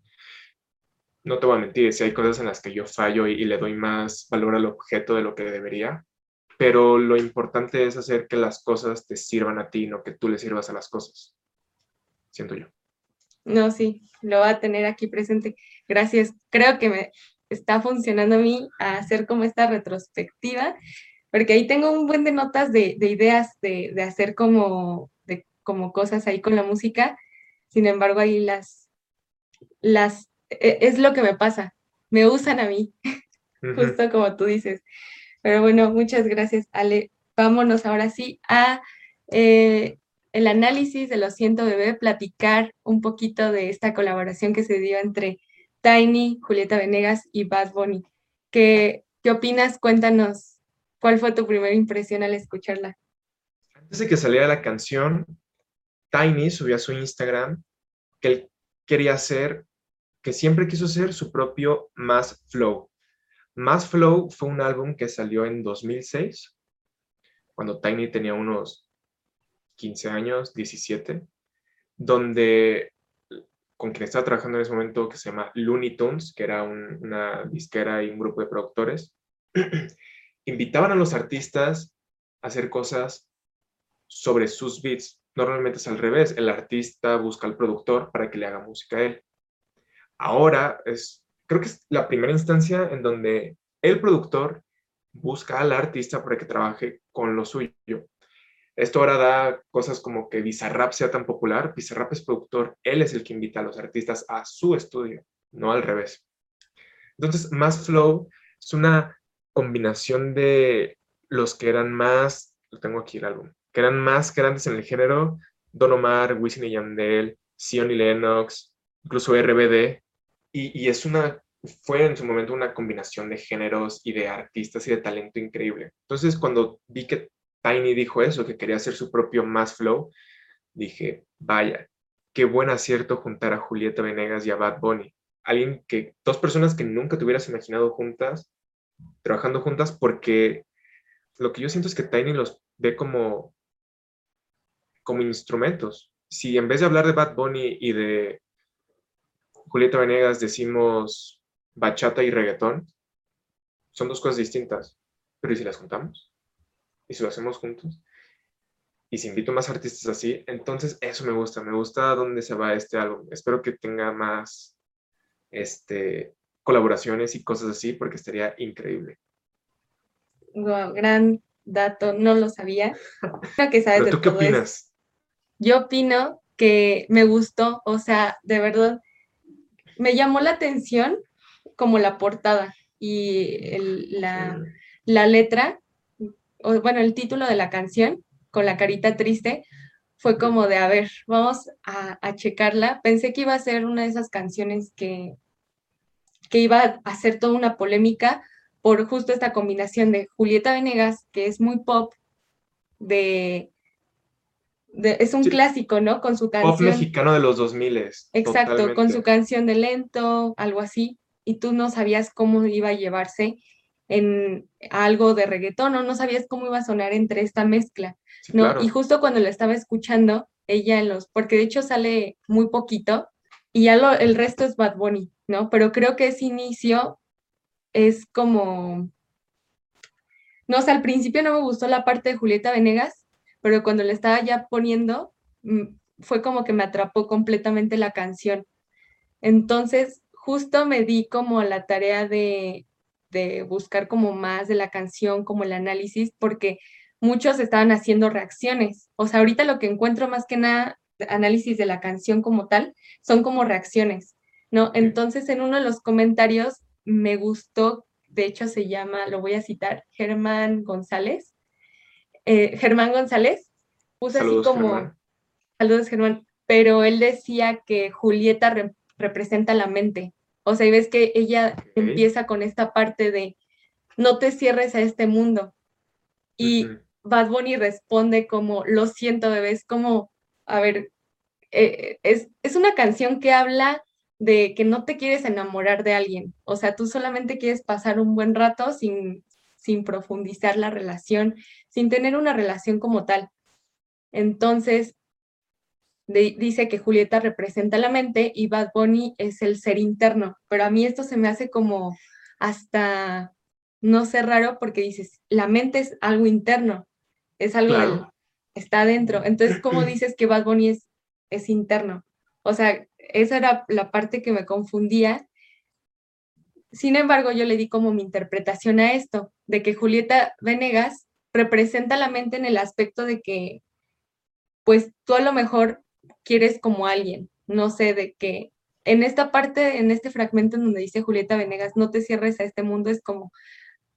no te voy a mentir, si hay cosas en las que yo fallo y, le doy más valor al objeto de lo que debería, pero lo importante es hacer que las cosas te sirvan a ti, no que tú le sirvas a las cosas. Siento yo. No, sí, lo va a tener aquí presente. Gracias. Creo que me está funcionando a mí hacer como esta retrospectiva, porque ahí tengo un buen de notas de, ideas de, de, hacer como, de, como cosas ahí con la música. Sin embargo, ahí las, las es lo que me pasa, me usan a mí, justo como tú dices. Pero bueno, muchas gracias, Ale. Vámonos ahora sí a eh, el análisis de los Siento Bebé, platicar un poquito de esta colaboración que se dio entre Tiny, Julieta Venegas y Bad Bunny. ¿Qué, ¿Qué opinas? Cuéntanos, ¿cuál fue tu primera impresión al escucharla? Antes de que saliera la canción, Tiny subió a su Instagram que él quería hacer que siempre quiso ser su propio Mass Flow. Mass Flow fue un álbum que salió en 2006, cuando Tiny tenía unos 15 años, 17, donde con quien estaba trabajando en ese momento, que se llama Looney Tunes, que era una disquera y un grupo de productores, invitaban a los artistas a hacer cosas sobre sus beats. Normalmente es al revés, el artista busca al productor para que le haga música a él. Ahora es, creo que es la primera instancia en donde el productor busca al artista para que trabaje con lo suyo. Esto ahora da cosas como que Bizarrap sea tan popular. Bizarrap es productor, él es el que invita a los artistas a su estudio, no al revés. Entonces, Más Flow es una combinación de los que eran más, lo tengo aquí el álbum, que eran más grandes en el género, Don Omar, Wisin y Yandel, Sion y Lennox, incluso RBD, y, es una fue en su momento una combinación de géneros y de artistas y de talento increíble. Entonces, cuando vi que Tiny dijo eso, que quería hacer su propio Mass Flow, dije, vaya, qué buen acierto juntar a Julieta Venegas y a Bad Bunny. Alguien que, dos personas que nunca te hubieras imaginado juntas, trabajando juntas, porque lo que yo siento es que Tiny los ve como, como instrumentos. Si en vez de hablar de Bad Bunny y de Julieta Venegas decimos bachata y reggaetón, son dos cosas distintas. Pero ¿y si las juntamos? ¿Y si lo hacemos juntos? Y si invito más artistas así, entonces eso me gusta, me gusta dónde se va este álbum. Espero que tenga más este, colaboraciones y cosas así, porque estaría increíble. gran dato, no lo sabía. que sabes ¿Tú qué opinas? Yo opino que me gustó, o sea, de verdad, me llamó la atención como la portada y la, letra, o, bueno, el título de la canción, con la carita triste, fue como de, a ver, vamos a, checarla. Pensé que iba a ser una de esas canciones que, que iba a hacer toda una polémica por justo esta combinación de Julieta Venegas, que es muy pop, de, es un clásico, ¿no? Con su canción. Pop mexicano de los 2000. Exacto, con su canción de lento, algo así y tú no sabías cómo iba a llevarse en algo de reggaetón, ¿no? No sabías cómo iba a sonar entre esta mezcla, ¿no? Y justo cuando la estaba escuchando, ella en los, porque de hecho sale muy poquito y ya lo, el resto es Bad Bunny, ¿no? Pero creo que ese inicio es como, no sé, al principio no me gustó la parte de Julieta Venegas, pero cuando le estaba ya poniendo, mm, fue como que me atrapó completamente la canción. Entonces, justo me di como la tarea de, buscar como más de la canción, como el análisis, porque muchos estaban haciendo reacciones. O sea, ahorita lo que encuentro más que nada, análisis de la canción como tal, son como reacciones, ¿no? Entonces, en uno de los comentarios me gustó, de hecho se llama, lo voy a citar, Germán González. Eh, Germán González puso así como, saludos Germán, pero él decía que Julieta representa la mente, o sea, y ves que ella empieza con esta parte de no te cierres a este mundo. Y Bad Bunny responde como, lo siento, bebé, es como, a ver, eh, es, es una canción que habla de que no te quieres enamorar de alguien. O sea, tú solamente quieres pasar un buen rato sin, sin profundizar la relación, sin tener una relación como tal. Entonces, dice que Julieta representa la mente y Bad Bunny es el ser interno, pero a mí esto se me hace como hasta, no sé, raro porque dices, la mente es algo interno, es algo que está adentro. Entonces, ¿cómo dices que Bad Bunny es, es interno? O sea, esa era la parte que me confundía. Sin embargo, yo le di como mi interpretación a esto, de que Julieta Venegas representa la mente en el aspecto de que, pues tú a lo mejor quieres como alguien, no sé, de que en esta parte, en este fragmento en donde dice Julieta Venegas, no te cierres a este mundo, es como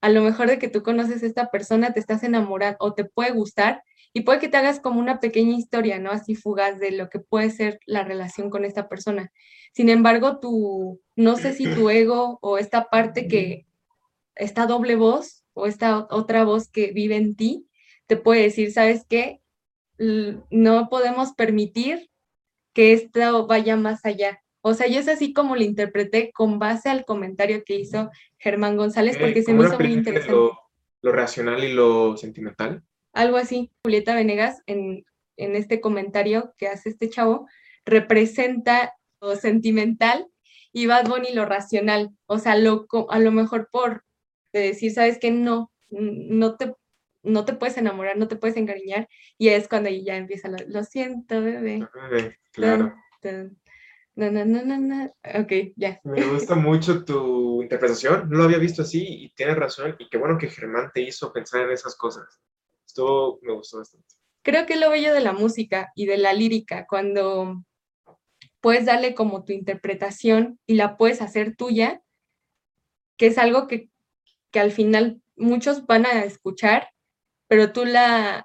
a lo mejor de que tú conoces a esta persona, te estás enamorando o te puede gustar y puede que te hagas como una pequeña historia, ¿no? Así fugaz de lo que puede ser la relación con esta persona. Sin embargo, tu, no sé si tu ego o esta parte que, esta doble voz o esta otra voz que vive en ti, te puede decir, ¿sabes qué? No podemos permitir que esto vaya más allá. O sea, yo es así como lo interpreté con base al comentario que hizo Germán González, porque se me hizo muy interesante. Lo, racional y lo sentimental. Algo así. Julieta Venegas, en, en este comentario que hace este chavo, representa lo sentimental y Bad Bunny lo racional. O sea, lo, a lo mejor por decir, sabes que no, no te, no te puedes enamorar, no te puedes encariñar, y es cuando ya empieza, lo, siento, bebé. claro. No, no, no, no, no. Ok, ya. Me gusta mucho tu interpretación. No lo había visto así y tienes razón. Y qué bueno que Germán te hizo pensar en esas cosas. Esto me gustó bastante. Creo que lo bello de la música y de la lírica, cuando puedes darle como tu interpretación y la puedes hacer tuya, que es algo que, que al final muchos van a escuchar, pero tú la,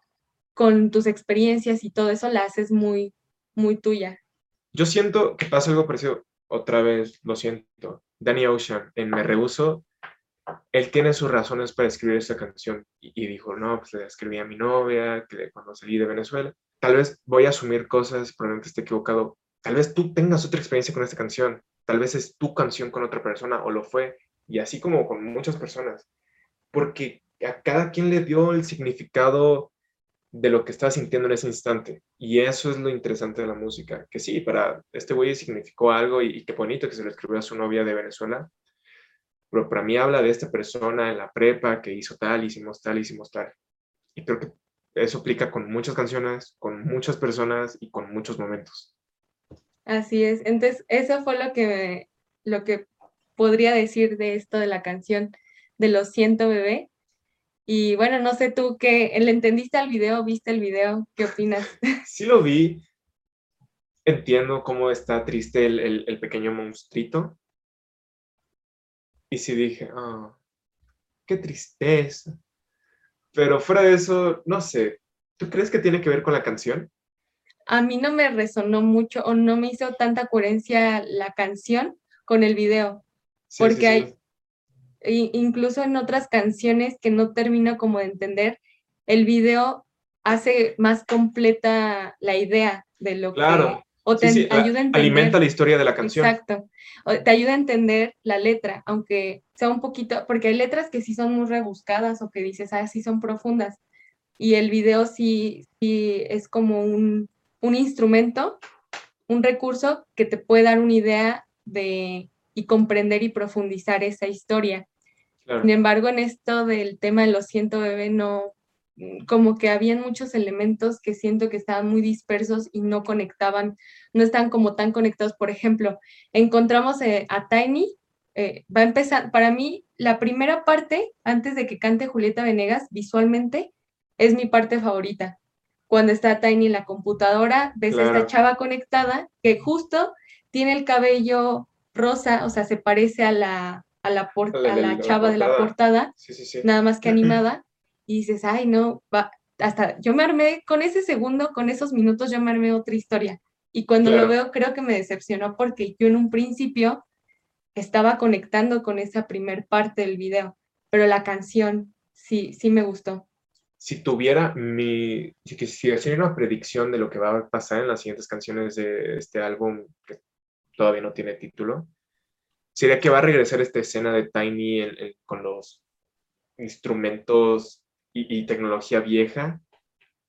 con tus experiencias y todo eso, la haces muy, muy tuya. Yo siento que pasa algo parecido, otra vez, lo siento. Danny Ocean, en Me Rehuso, él tiene sus razones para escribir esta canción y, dijo, no, pues le escribí a mi novia, que cuando salí de Venezuela. Tal vez voy a asumir cosas, probablemente esté equivocado. Tal vez tú tengas otra experiencia con esta canción. Tal vez es tu canción con otra persona o lo fue. Y así como con muchas personas. Porque a cada quien le dio el significado de lo que estaba sintiendo en ese instante. Y eso es lo interesante de la música, que sí, para este güey significó algo y, qué bonito que se lo escribió a su novia de Venezuela, pero para mí habla de esta persona en la prepa que hizo tal, hicimos tal, hicimos tal. Y creo que eso aplica con muchas canciones, con muchas personas y con muchos momentos. Así es. Entonces, eso fue lo que, lo que podría decir de esto de la canción de Lo siento, bebé. Y bueno, no sé tú qué, ¿le entendiste al video? ¿Viste el video? ¿Qué opinas? Sí lo vi. Entiendo cómo está triste el, pequeño monstruito. Y sí dije, ah, qué tristeza. Pero fuera de eso, no sé, ¿tú crees que tiene que ver con la canción? A mí no me resonó mucho o no me hizo tanta coherencia la canción con el video. porque hay, incluso en otras canciones que no termino como de entender, el video hace más completa la idea de lo claro. O te ayuda a entender. Alimenta la historia de la canción. Exacto. O te ayuda a entender la letra, aunque sea un poquito, porque hay letras que sí son muy rebuscadas o que dices, ah, sí son profundas. Y el video sí, sí es como un, un instrumento, un recurso que te puede dar una idea de y comprender y profundizar esa historia. Sin embargo, en esto del tema de los siento bebé, no, como que habían muchos elementos que siento que estaban muy dispersos y no conectaban, no están como tan conectados. Por ejemplo, encontramos eh, a Tiny, eh, va a empezar, para mí, la primera parte, antes de que cante Julieta Venegas, visualmente, es mi parte favorita. Cuando está Tiny en la computadora, ves a esta chava conectada que justo tiene el cabello rosa, o sea, se parece a la, a la, a la, chava de la portada, nada más que animada, y dices, ay, no, va, hasta yo me armé, con ese segundo, con esos minutos, yo me armé otra historia. Y cuando lo veo, creo que me decepcionó porque yo en un principio estaba conectando con esa primer parte del video, pero la canción sí, sí me gustó. Si tuviera mi, si quisiera una predicción de lo que va a pasar en las siguientes canciones de este álbum, que todavía no tiene título, sería que va a regresar esta escena de Tiny con los instrumentos y, tecnología vieja.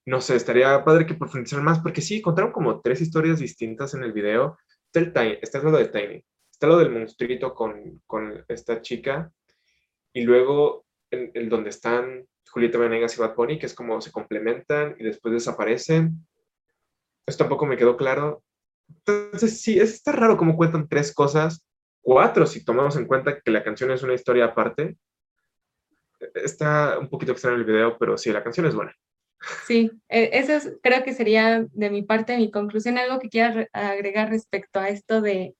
No sé, estaría padre que profundizar más, porque sí, contaron como tres historias distintas en el video. Está, el Tiny, está lo de Tiny, está lo del monstruito con, con esta chica, y luego el, el, donde están Julieta Venegas y Bad Bunny, que es como se complementan y después desaparecen. Esto tampoco me quedó claro. Entonces, sí, está raro cómo cuentan tres cosas cuatro, si tomamos en cuenta que la canción es una historia aparte. Está un poquito extraño el video, pero sí, la canción es buena. Sí, e, eso creo que sería de mi parte mi conclusión. ¿Algo que quieras agregar respecto a esto de,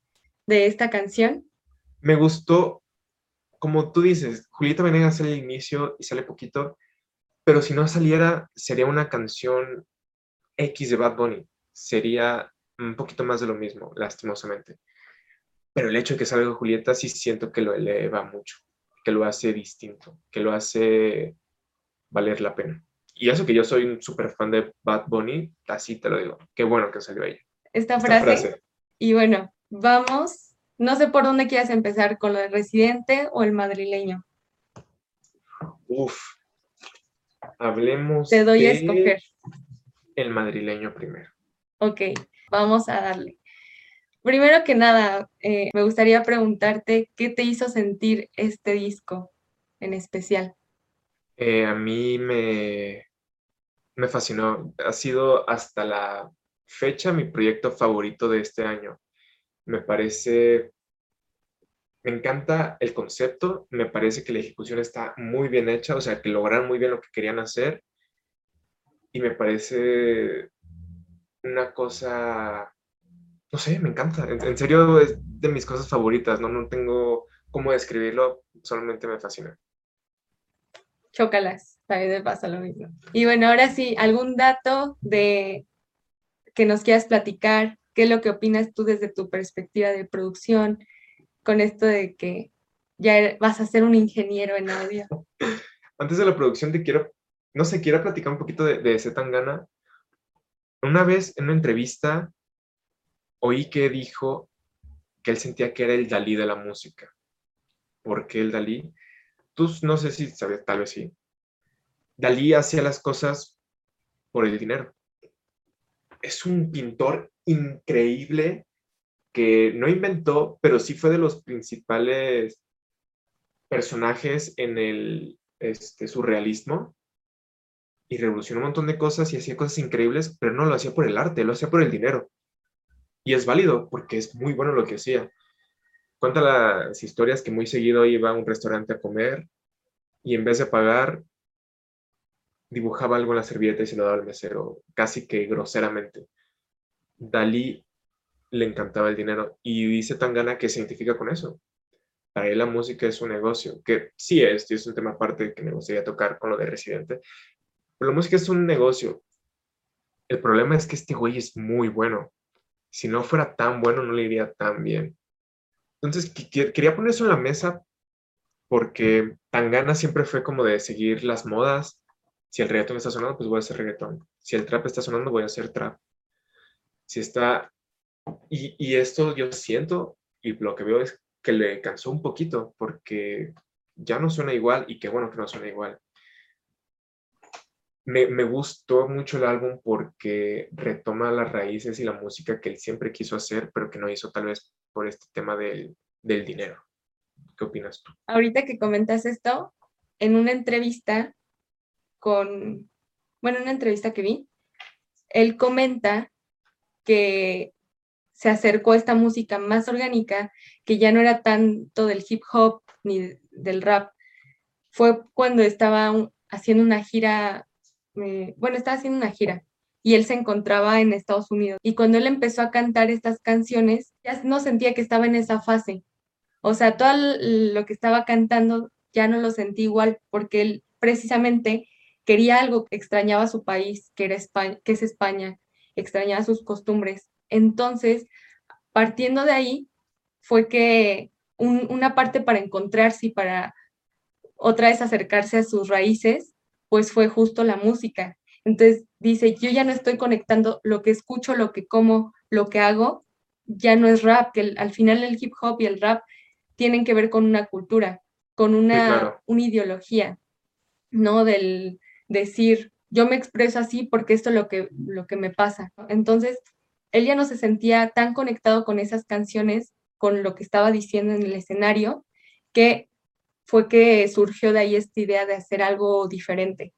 de esta canción? Me gustó, como tú dices, Julieta Venegas sale al inicio y sale poquito, pero si no saliera, sería una canción X de Bad Bunny. Sería un poquito más de lo mismo, lastimosamente pero el hecho de que salga Julieta sí siento que lo eleva mucho, que lo hace distinto, que lo hace valer la pena. Y eso que yo soy un súper fan de Bad Bunny, así te lo digo. Qué bueno que salió ella. Esta, frase. Y bueno, vamos. No sé por dónde quieras empezar, con lo del residente o el madrileño. Uf. Hablemos. Te doy a escoger. el madrileño primero. Ok, vamos a darle. Primero que nada, eh, me gustaría preguntarte qué te hizo sentir este disco en especial. Eh, a mí me, me fascinó. Ha sido hasta la fecha mi proyecto favorito de este año. Me parece, me encanta el concepto, me parece que la ejecución está muy bien hecha, o sea, que lograron muy bien lo que querían hacer y me parece una cosa no sé, me encanta. En, serio, es de mis cosas favoritas, ¿no? No tengo cómo describirlo, solamente me fascina. Chócalas, también me pasa lo mismo. Y bueno, ahora sí, ¿algún dato de que nos quieras platicar? ¿Qué es lo que opinas tú desde tu perspectiva de producción con esto de que ya er, vas a ser un ingeniero en audio? Antes de la producción te quiero, no sé, quiero platicar un poquito de, de Zetangana. Una vez en una entrevista oí que dijo que él sentía que era el Dalí de la música. ¿Por qué el Dalí? Tú no sé si sabes, tal vez sí. Dalí hacía las cosas por el dinero. Es un pintor increíble que no inventó, pero sí fue de los principales personajes en el este, surrealismo y revolucionó un montón de cosas y hacía cosas increíbles, pero no lo hacía por el arte, lo hacía por el dinero. Y es válido porque es muy bueno lo que hacía. Cuenta las historias que muy seguido iba a un restaurante a comer y en vez de pagar, dibujaba algo en la servilleta y se lo daba al mesero, casi que groseramente. Dalí le encantaba el dinero y dice Tangana que se identifica con eso. Para él la música es un negocio, que sí es, es un tema aparte que me gustaría tocar con lo de Residente, pero la música es un negocio. El problema es que este güey es muy bueno si no fuera tan bueno, no le iría tan bien. Entonces, quería poner eso en la mesa porque Tangana siempre fue como de seguir las modas. Si el reggaetón está sonando, pues voy a hacer reggaetón. Si el trap está sonando, voy a hacer trap. Si está... Y, y esto yo siento, y lo que veo es que le cansó un poquito, porque ya no suena igual, y qué bueno que no suena igual me, gustó mucho el álbum porque retoma las raíces y la música que él siempre quiso hacer, pero que no hizo tal vez por este tema del, del dinero. ¿Qué opinas tú? Ahorita que comentas esto, en una entrevista con, bueno, una entrevista que vi, él comenta que se acercó a esta música más orgánica, que ya no era tanto del hip hop ni del rap. Fue cuando estaba haciendo una gira bueno, estaba haciendo una gira y él se encontraba en Estados Unidos. Y cuando él empezó a cantar estas canciones, ya no sentía que estaba en esa fase. O sea, todo lo que estaba cantando ya no lo sentí igual porque él precisamente quería algo que extrañaba su país, que, era España, que es España, extrañaba sus costumbres. Entonces, partiendo de ahí, fue que una parte para encontrarse y para otra vez acercarse a sus raíces pues fue justo la música. Entonces dice, yo ya no estoy conectando lo que escucho, lo que como, lo que hago, ya no es rap, que al final el hip hop y el rap tienen que ver con una cultura, con una, una ideología, ¿no? Del decir, yo me expreso así porque esto es lo que, lo que me pasa. Entonces, él ya no se sentía tan conectado con esas canciones, con lo que estaba diciendo en el escenario, que fue que surgió de ahí esta idea de hacer algo diferente.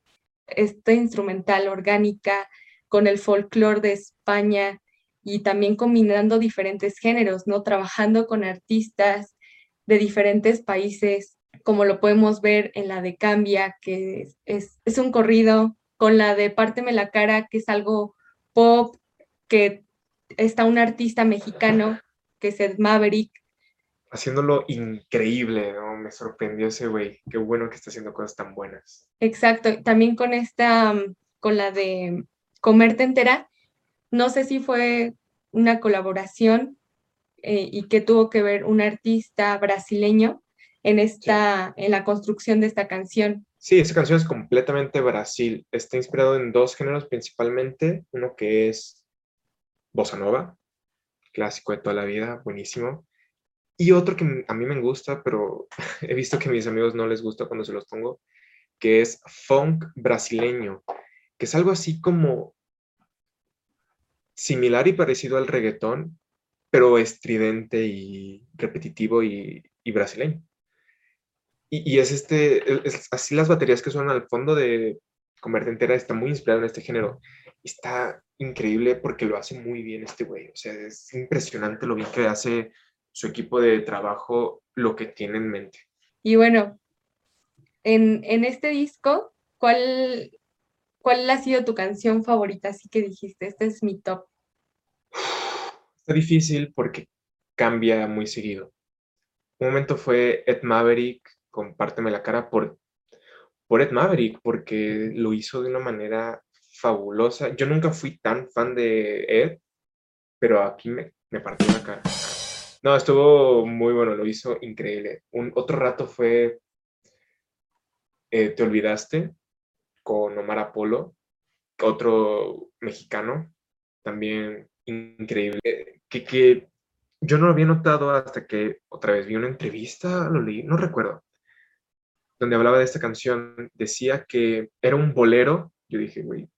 Esta instrumental orgánica con el folclore de España y también combinando diferentes géneros, ¿no? Trabajando con artistas de diferentes países, como lo podemos ver en la de Cambia, que es, es un corrido, con la de Párteme la cara, que es algo pop, que está un artista mexicano, que es Ed Maverick, haciéndolo increíble, ¿no? Me sorprendió ese güey. Qué bueno que está haciendo cosas tan buenas. Exacto. También con esta, mm, con la de Comerte entera, no sé si fue una colaboración eh, y que tuvo que ver un artista brasileño en esta, en la construcción de esta canción. Sí, esa canción es completamente Brasil. Está inspirado en dos géneros principalmente. Uno que es bossa nova, clásico de toda la vida, buenísimo. Y otro que a mí me gusta, pero he visto que a mis amigos no les gusta cuando se los pongo, que es funk brasileño, que es algo así como similar y parecido al reggaetón, pero estridente y repetitivo y, brasileño. Y, es este, así las baterías que suenan al fondo de Converte Entera está muy inspirado en este género. Está increíble porque lo hace muy bien este güey. O sea, es impresionante lo bien que hace su equipo de trabajo, lo que tiene en mente. Y bueno, en, en este disco, ¿cuál, ¿cuál ha sido tu canción favorita? Así que dijiste, este es mi top. Está difícil porque cambia muy seguido. Un momento fue Ed Maverick, compárteme la cara, por, por Ed Maverick, porque lo hizo de una manera fabulosa. Yo nunca fui tan fan de Ed, pero aquí me, me partió la cara. No, estuvo muy bueno, lo hizo increíble. Un, otro rato fue eh, Te Olvidaste con Omar Apolo, otro mexicano, también increíble, que, que yo no lo había notado hasta que otra vez vi una entrevista, lo leí, no recuerdo, donde hablaba de esta canción, decía que era un bolero, yo dije, güey,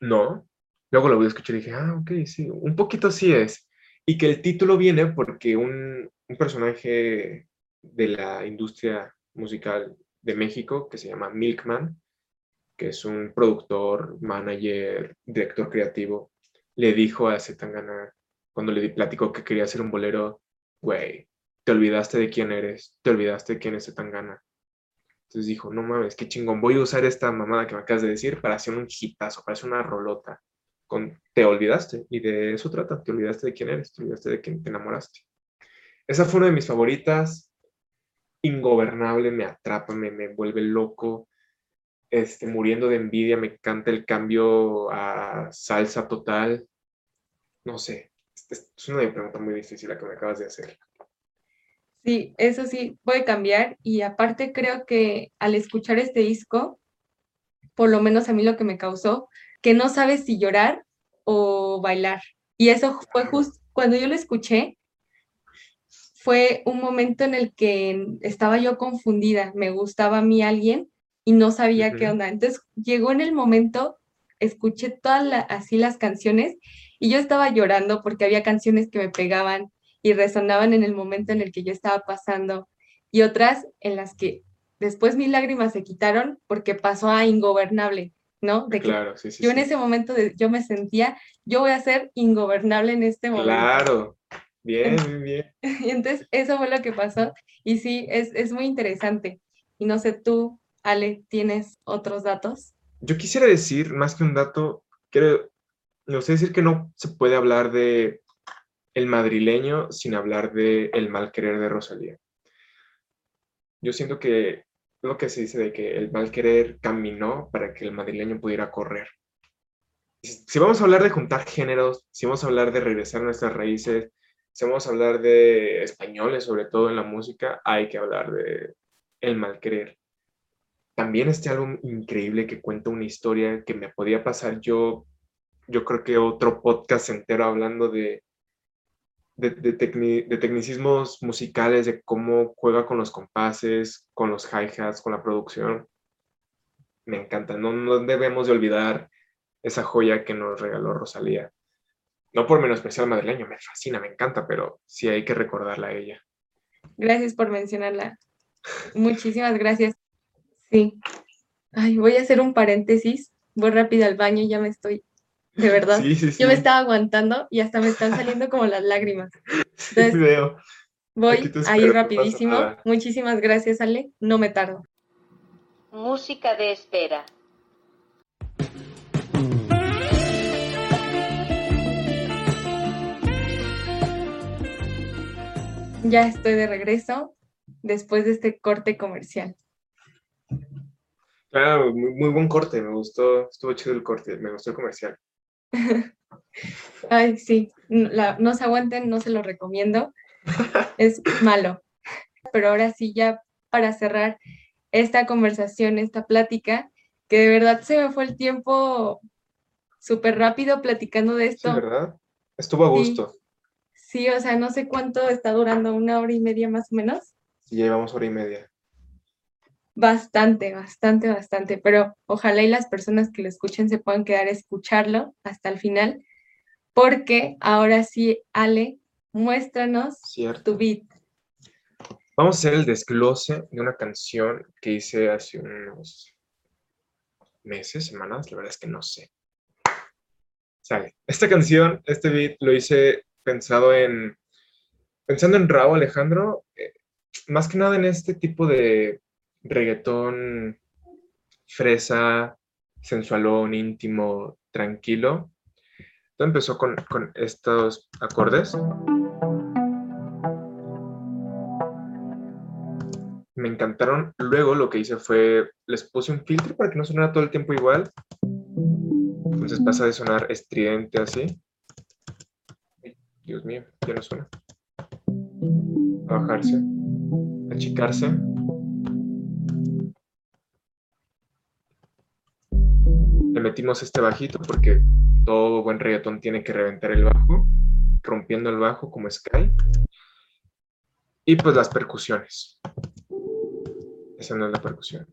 no, luego lo voy a escuchar y dije, ah, ok, sí, un poquito sí es, y que el título viene porque un, un personaje de la industria musical de México que se llama Milkman, que es un productor, manager, director creativo, le dijo a Zetangana cuando le platicó que quería hacer un bolero, güey, te olvidaste de quién eres, te olvidaste de quién es Zetangana. Entonces dijo, no mames, qué chingón, voy a usar esta mamada que me acabas de decir para hacer un hitazo, para hacer una rolota. Con, te olvidaste, y de eso trata, te olvidaste de quién eres, te olvidaste de quién te enamoraste. Esa fue una de mis favoritas, ingobernable, me atrapa, me, me vuelve loco, este, muriendo de envidia, me encanta el cambio a salsa total. No sé, es una pregunta muy difícil la que me acabas de hacer. Sí, eso sí, puede cambiar y aparte creo que al escuchar este disco, por lo menos a mí lo que me causó, que no sabes si llorar o bailar. Y eso fue justo cuando yo lo escuché, fue un momento en el que estaba yo confundida, me gustaba a mí alguien y no sabía qué onda. Entonces llegó en el momento, escuché todas así las canciones y yo estaba llorando porque había canciones que me pegaban y resonaban en el momento en el que yo estaba pasando y otras en las que después mis lágrimas se quitaron porque pasó a ingobernable, ¿no? De claro, sí, sí, yo en ese momento de, yo me sentía, yo voy a ser ingobernable en este momento. Claro, bien, bien. Y entonces eso fue lo que pasó y sí, es, es muy interesante. Y no sé, tú, Ale, ¿tienes otros datos? Yo quisiera decir, más que un dato, quiero, no sé decir que no se puede hablar de el madrileño sin hablar de el mal querer de Rosalía. Yo siento que lo que se dice de que el mal querer caminó para que el madrileño pudiera correr. Si vamos a hablar de juntar géneros, si vamos a hablar de regresar a nuestras raíces, si vamos a hablar de españoles, sobre todo en la música, hay que hablar de el mal querer. También este álbum increíble que cuenta una historia que me podía pasar yo, yo creo que otro podcast entero hablando de de, de, tecnicismos musicales, de cómo juega con los compases, con los hi-hats, con la producción. Me encanta. No, no debemos de olvidar esa joya que nos regaló Rosalía. No por menospreciar al madrileño, me fascina, me encanta, pero sí hay que recordarla a ella. Gracias por mencionarla. Muchísimas gracias. Sí. Ay, voy a hacer un paréntesis. Voy rápido al baño, ya me estoy de verdad. Yo me estaba aguantando y hasta me están saliendo como las lágrimas. Entonces, veo. Voy ahí rapidísimo. Muchísimas gracias, Ale. No me tardo. Música de espera. Ya estoy de regreso después de este corte comercial. Claro, muy, muy buen corte, me gustó, estuvo chido el corte, me gustó el comercial. Ay, sí, no se aguanten, no se lo recomiendo. Es malo. Pero ahora sí, ya para cerrar esta conversación, esta plática, que de verdad se me fue el tiempo súper rápido platicando de esto. Sí, ¿verdad? Estuvo a gusto. Sí, o sea, no sé cuánto está durando, una hora y media más o menos. Sí, llevamos hora y media. Bastante, bastante, bastante, pero ojalá y las personas que lo escuchen se puedan quedar a escucharlo hasta el final, porque ahora sí, Ale, muéstranos Cierto. tu beat. Vamos a hacer el desglose de una canción que hice hace unos meses, semanas, la verdad es que no sé. Sale. Esta canción, este beat, lo hice pensado en, pensando en Raúl Alejandro, eh, más que nada en este tipo de reggaetón fresa, sensualón, íntimo, tranquilo. Todo empezó con, estos acordes. me encantaron. Luego lo que hice fue, les puse un filtro para que no sonara todo el tiempo igual. Entonces pasa de sonar estridente así. Dios mío, ya no suena. A bajarse, achicarse. Metimos este bajito porque todo buen reggaetón tiene que reventar el bajo, rompiendo el bajo como Sky. Y pues las percusiones. Esa no es la percusión.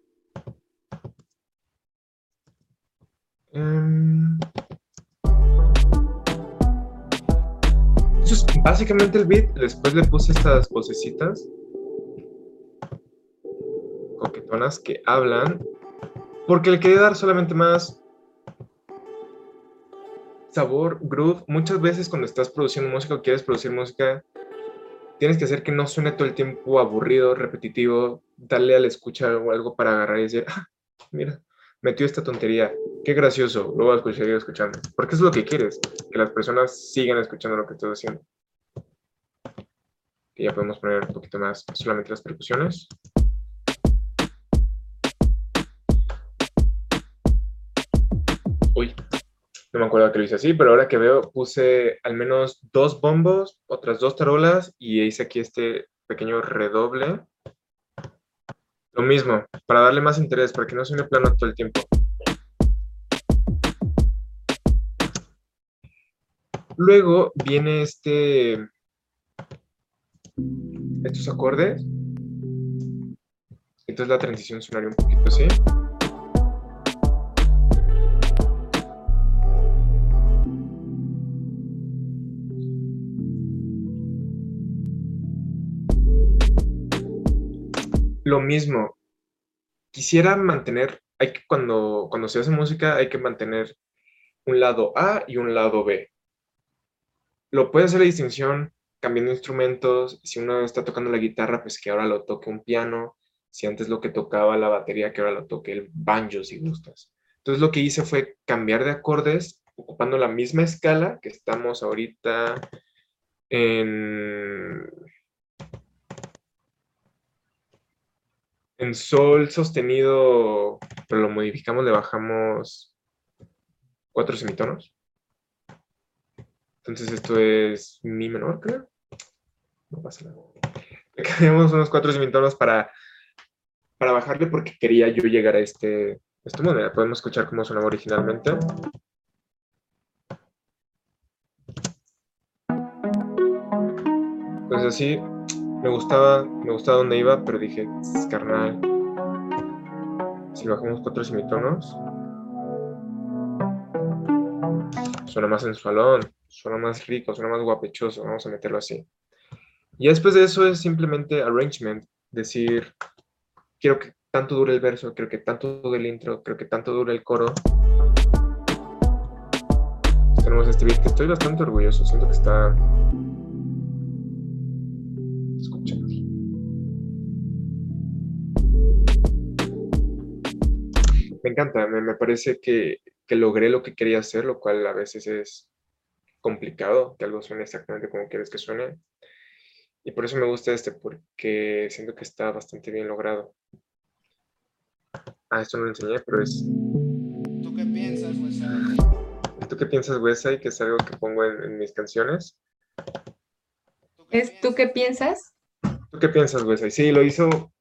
Em, eso es básicamente el beat. Después le puse estas vocecitas coquetonas que hablan. Porque le quería dar solamente más sabor, groove. Muchas veces cuando estás produciendo música o quieres producir música, tienes que hacer que no suene todo el tiempo aburrido, repetitivo, darle al escuchar o algo para agarrar y decir, ah, mira, metió esta tontería, qué gracioso, lo voy a seguir escuchando. Porque es lo que quieres, que las personas sigan escuchando lo que estás haciendo. Y ya podemos poner un poquito más solamente las percusiones. No me acuerdo que lo hice así, pero ahora que veo puse al menos dos bombos, otras dos tarolas y hice aquí este pequeño redoble. Lo mismo, para darle más interés, para que no suene plano todo el tiempo. Luego viene este estos acordes. Entonces la transición sonaría un poquito así. Lo mismo. Quisiera mantener, hay que cuando, cuando se hace música hay que mantener un lado A y un lado B. Lo puede hacer la distinción cambiando instrumentos. Si uno está tocando la guitarra, pues que ahora lo toque un piano. Si antes lo que tocaba la batería, que ahora lo toque el banjo, si gustas. Entonces lo que hice fue cambiar de acordes, ocupando la misma escala que estamos ahorita en en sol sostenido, pero lo modificamos, le bajamos cuatro semitonos. Entonces esto es mi menor, creo. No pasa nada. Le cambiamos unos cuatro semitonos para, para bajarle porque quería yo llegar a este, este modo. Podemos escuchar cómo sonaba originalmente. Entonces así me gustaba, me gustaba donde iba, pero dije, carnal, si bajamos cuatro semitonos, suena más sensualón, suena más rico, suena más guapechoso, vamos a meterlo así. Y después de eso es simplemente arrangement, decir, quiero que tanto dure el verso, quiero que tanto dure el intro, quiero que tanto dure el coro. Tenemos este beat que estoy bastante orgulloso, siento que está me encanta, me, parece que, logré lo que quería hacer, lo cual a veces es complicado, que algo suene exactamente como quieres que suene. Y por eso me gusta este, porque siento que está bastante bien logrado. Ah, esto no lo enseñé, pero es... ¿Tú qué piensas, Wesai? ¿Tú qué piensas, Wesai? Que es algo que pongo en, mis canciones. ¿Es tú qué piensas? ¿Tú qué piensas, Wesai? Sí, lo hizo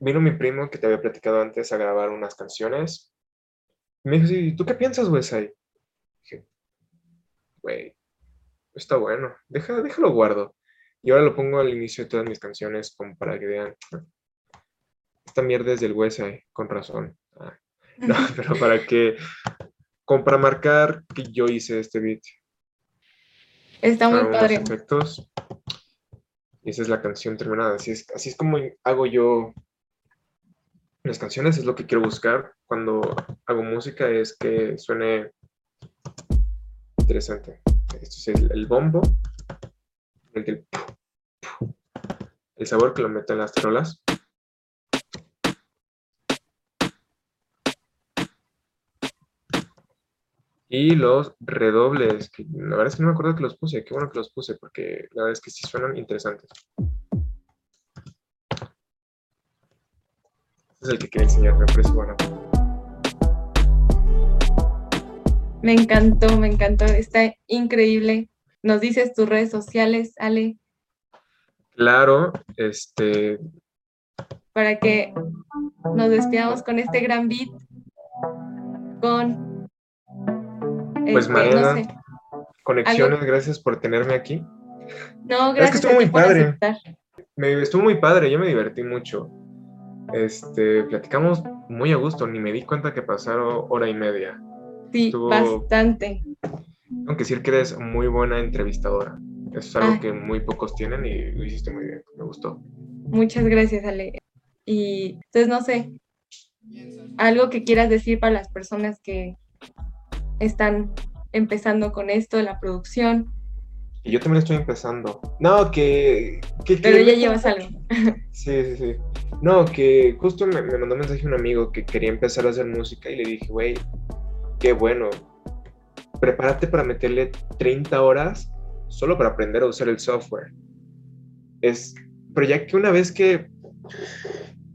vino mi primo que te había platicado antes a grabar unas canciones. me dijo, ¿y tú qué piensas, Wesai? Dije, güey, está bueno, Deja, déjalo guardo. Y ahora lo pongo al inicio de todas mis canciones como para que vean, esta mierda es del Wesai, con razón. Ah, no, pero para que, como para marcar que yo hice este beat. Está muy padre. efectos. Y esa es la canción terminada. Así es, así es como hago yo las canciones, es lo que quiero buscar cuando hago música, es que suene interesante. Esto es el, el bombo, el, el sabor que lo meto en las trolas. Y los redobles, que la verdad es que no me acuerdo que los puse, qué bueno que los puse, porque la verdad es que sí suenan interesantes. Este es el que quería enseñar, me parece bueno. Me encantó, me encantó. Está increíble. Nos dices tus redes sociales, Ale, Claro, este, para que nos despidamos con este gran beat. Con. Pues, este, Mariana, no sé. conexiones, gracias por tenerme aquí. No, Es que gracias estuvo muy por padre. aceptar. Me, estuvo muy padre, yo me divertí mucho. Este, platicamos muy a gusto, ni me di cuenta que pasaron hora y media. Sí, Estuvo- bastante. Tengo que decir que eres muy buena entrevistadora. Eso es algo Ay. que muy pocos tienen y lo hiciste muy bien, me gustó. Muchas gracias, Ale. Y entonces, no sé, algo que quieras decir para las personas que están empezando con esto de la producción, Y yo también estoy empezando. No, que... que, que pero le ya llevas algo. Sí, sí, sí. No, que justo me, me mandó un mensaje un amigo que quería empezar a hacer música y le dije, güey, qué bueno. Prepárate para meterle 30 horas solo para aprender a usar el software. Es, pero ya que una vez que,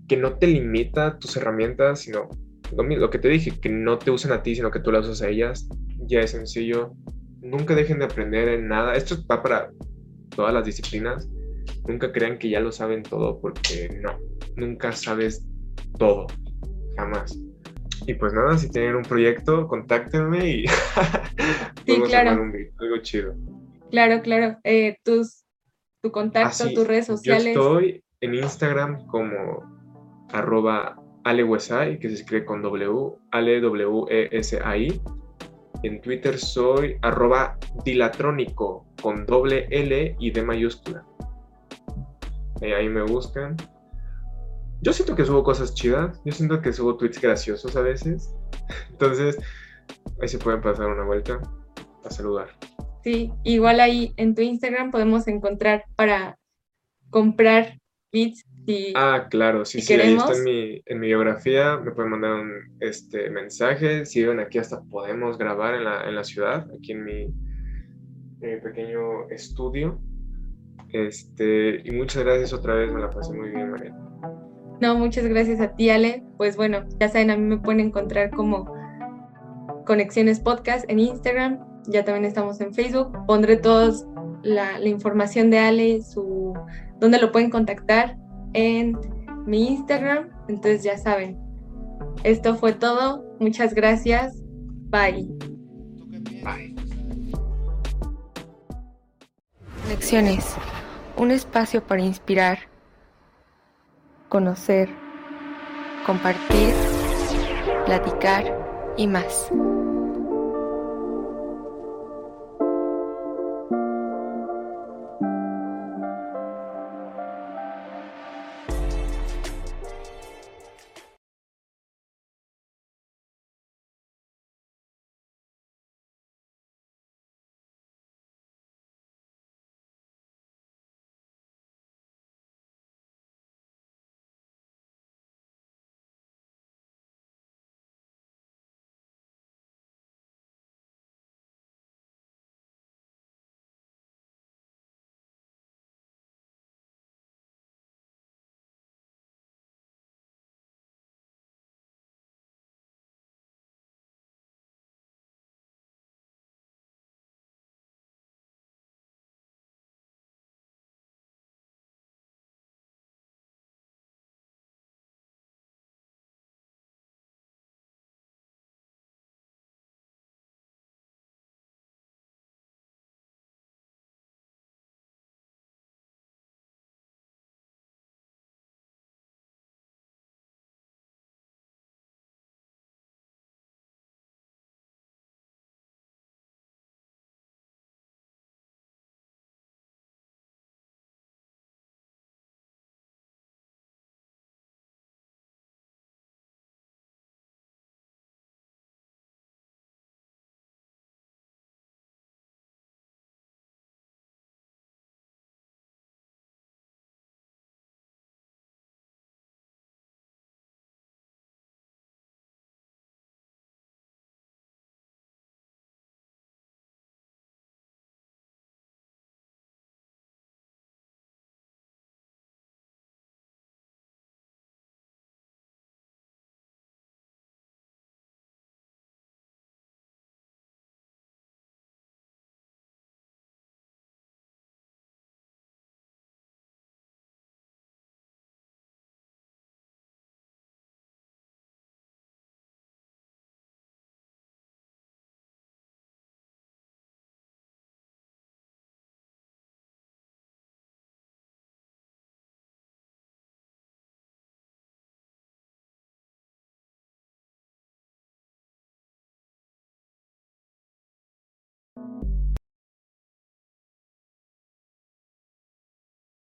que no te limita tus herramientas, sino lo, lo que te dije, que no te usan a ti, sino que tú las usas a ellas, ya es sencillo. Nunca dejen de aprender en nada. Esto va para todas las disciplinas. Nunca crean que ya lo saben todo porque no, nunca sabes todo, jamás. Y pues nada, si tienen un proyecto, contáctenme y podemos claro. un beat, algo chido. Claro, claro. Eh, tus, tu contacto, Así, tus redes Yo sociales. estoy en Instagram como arroba alewesai, que se escribe con W, ale W E S A I. En Twitter soy arroba dilatrónico con doble L y D mayúscula. Eh, ahí me buscan. Yo siento que subo cosas chidas, yo siento que subo tweets graciosos a veces. Entonces, ahí se pueden pasar una vuelta a saludar. Sí, igual ahí en tu Instagram podemos encontrar para comprar beats Ah, claro, sí, Si sí, ahí está en mi, en mi biografía, me pueden mandar un este, mensaje, si viven aquí hasta podemos grabar en la, en la ciudad, aquí en mi, en mi pequeño estudio. Este, y muchas gracias otra vez, me la pasé muy bien, María. No, muchas gracias a ti, Ale. Pues bueno, ya saben, a mí me pueden encontrar como Conexiones Podcast en Instagram. Ya también estamos en Facebook. Pondré todos la, la información de Ale, su dónde lo pueden contactar en mi Instagram. Entonces ya saben. Esto fue todo. Muchas gracias. Bye. Bye. Conexiones, un espacio para inspirar, conocer, compartir, platicar y más.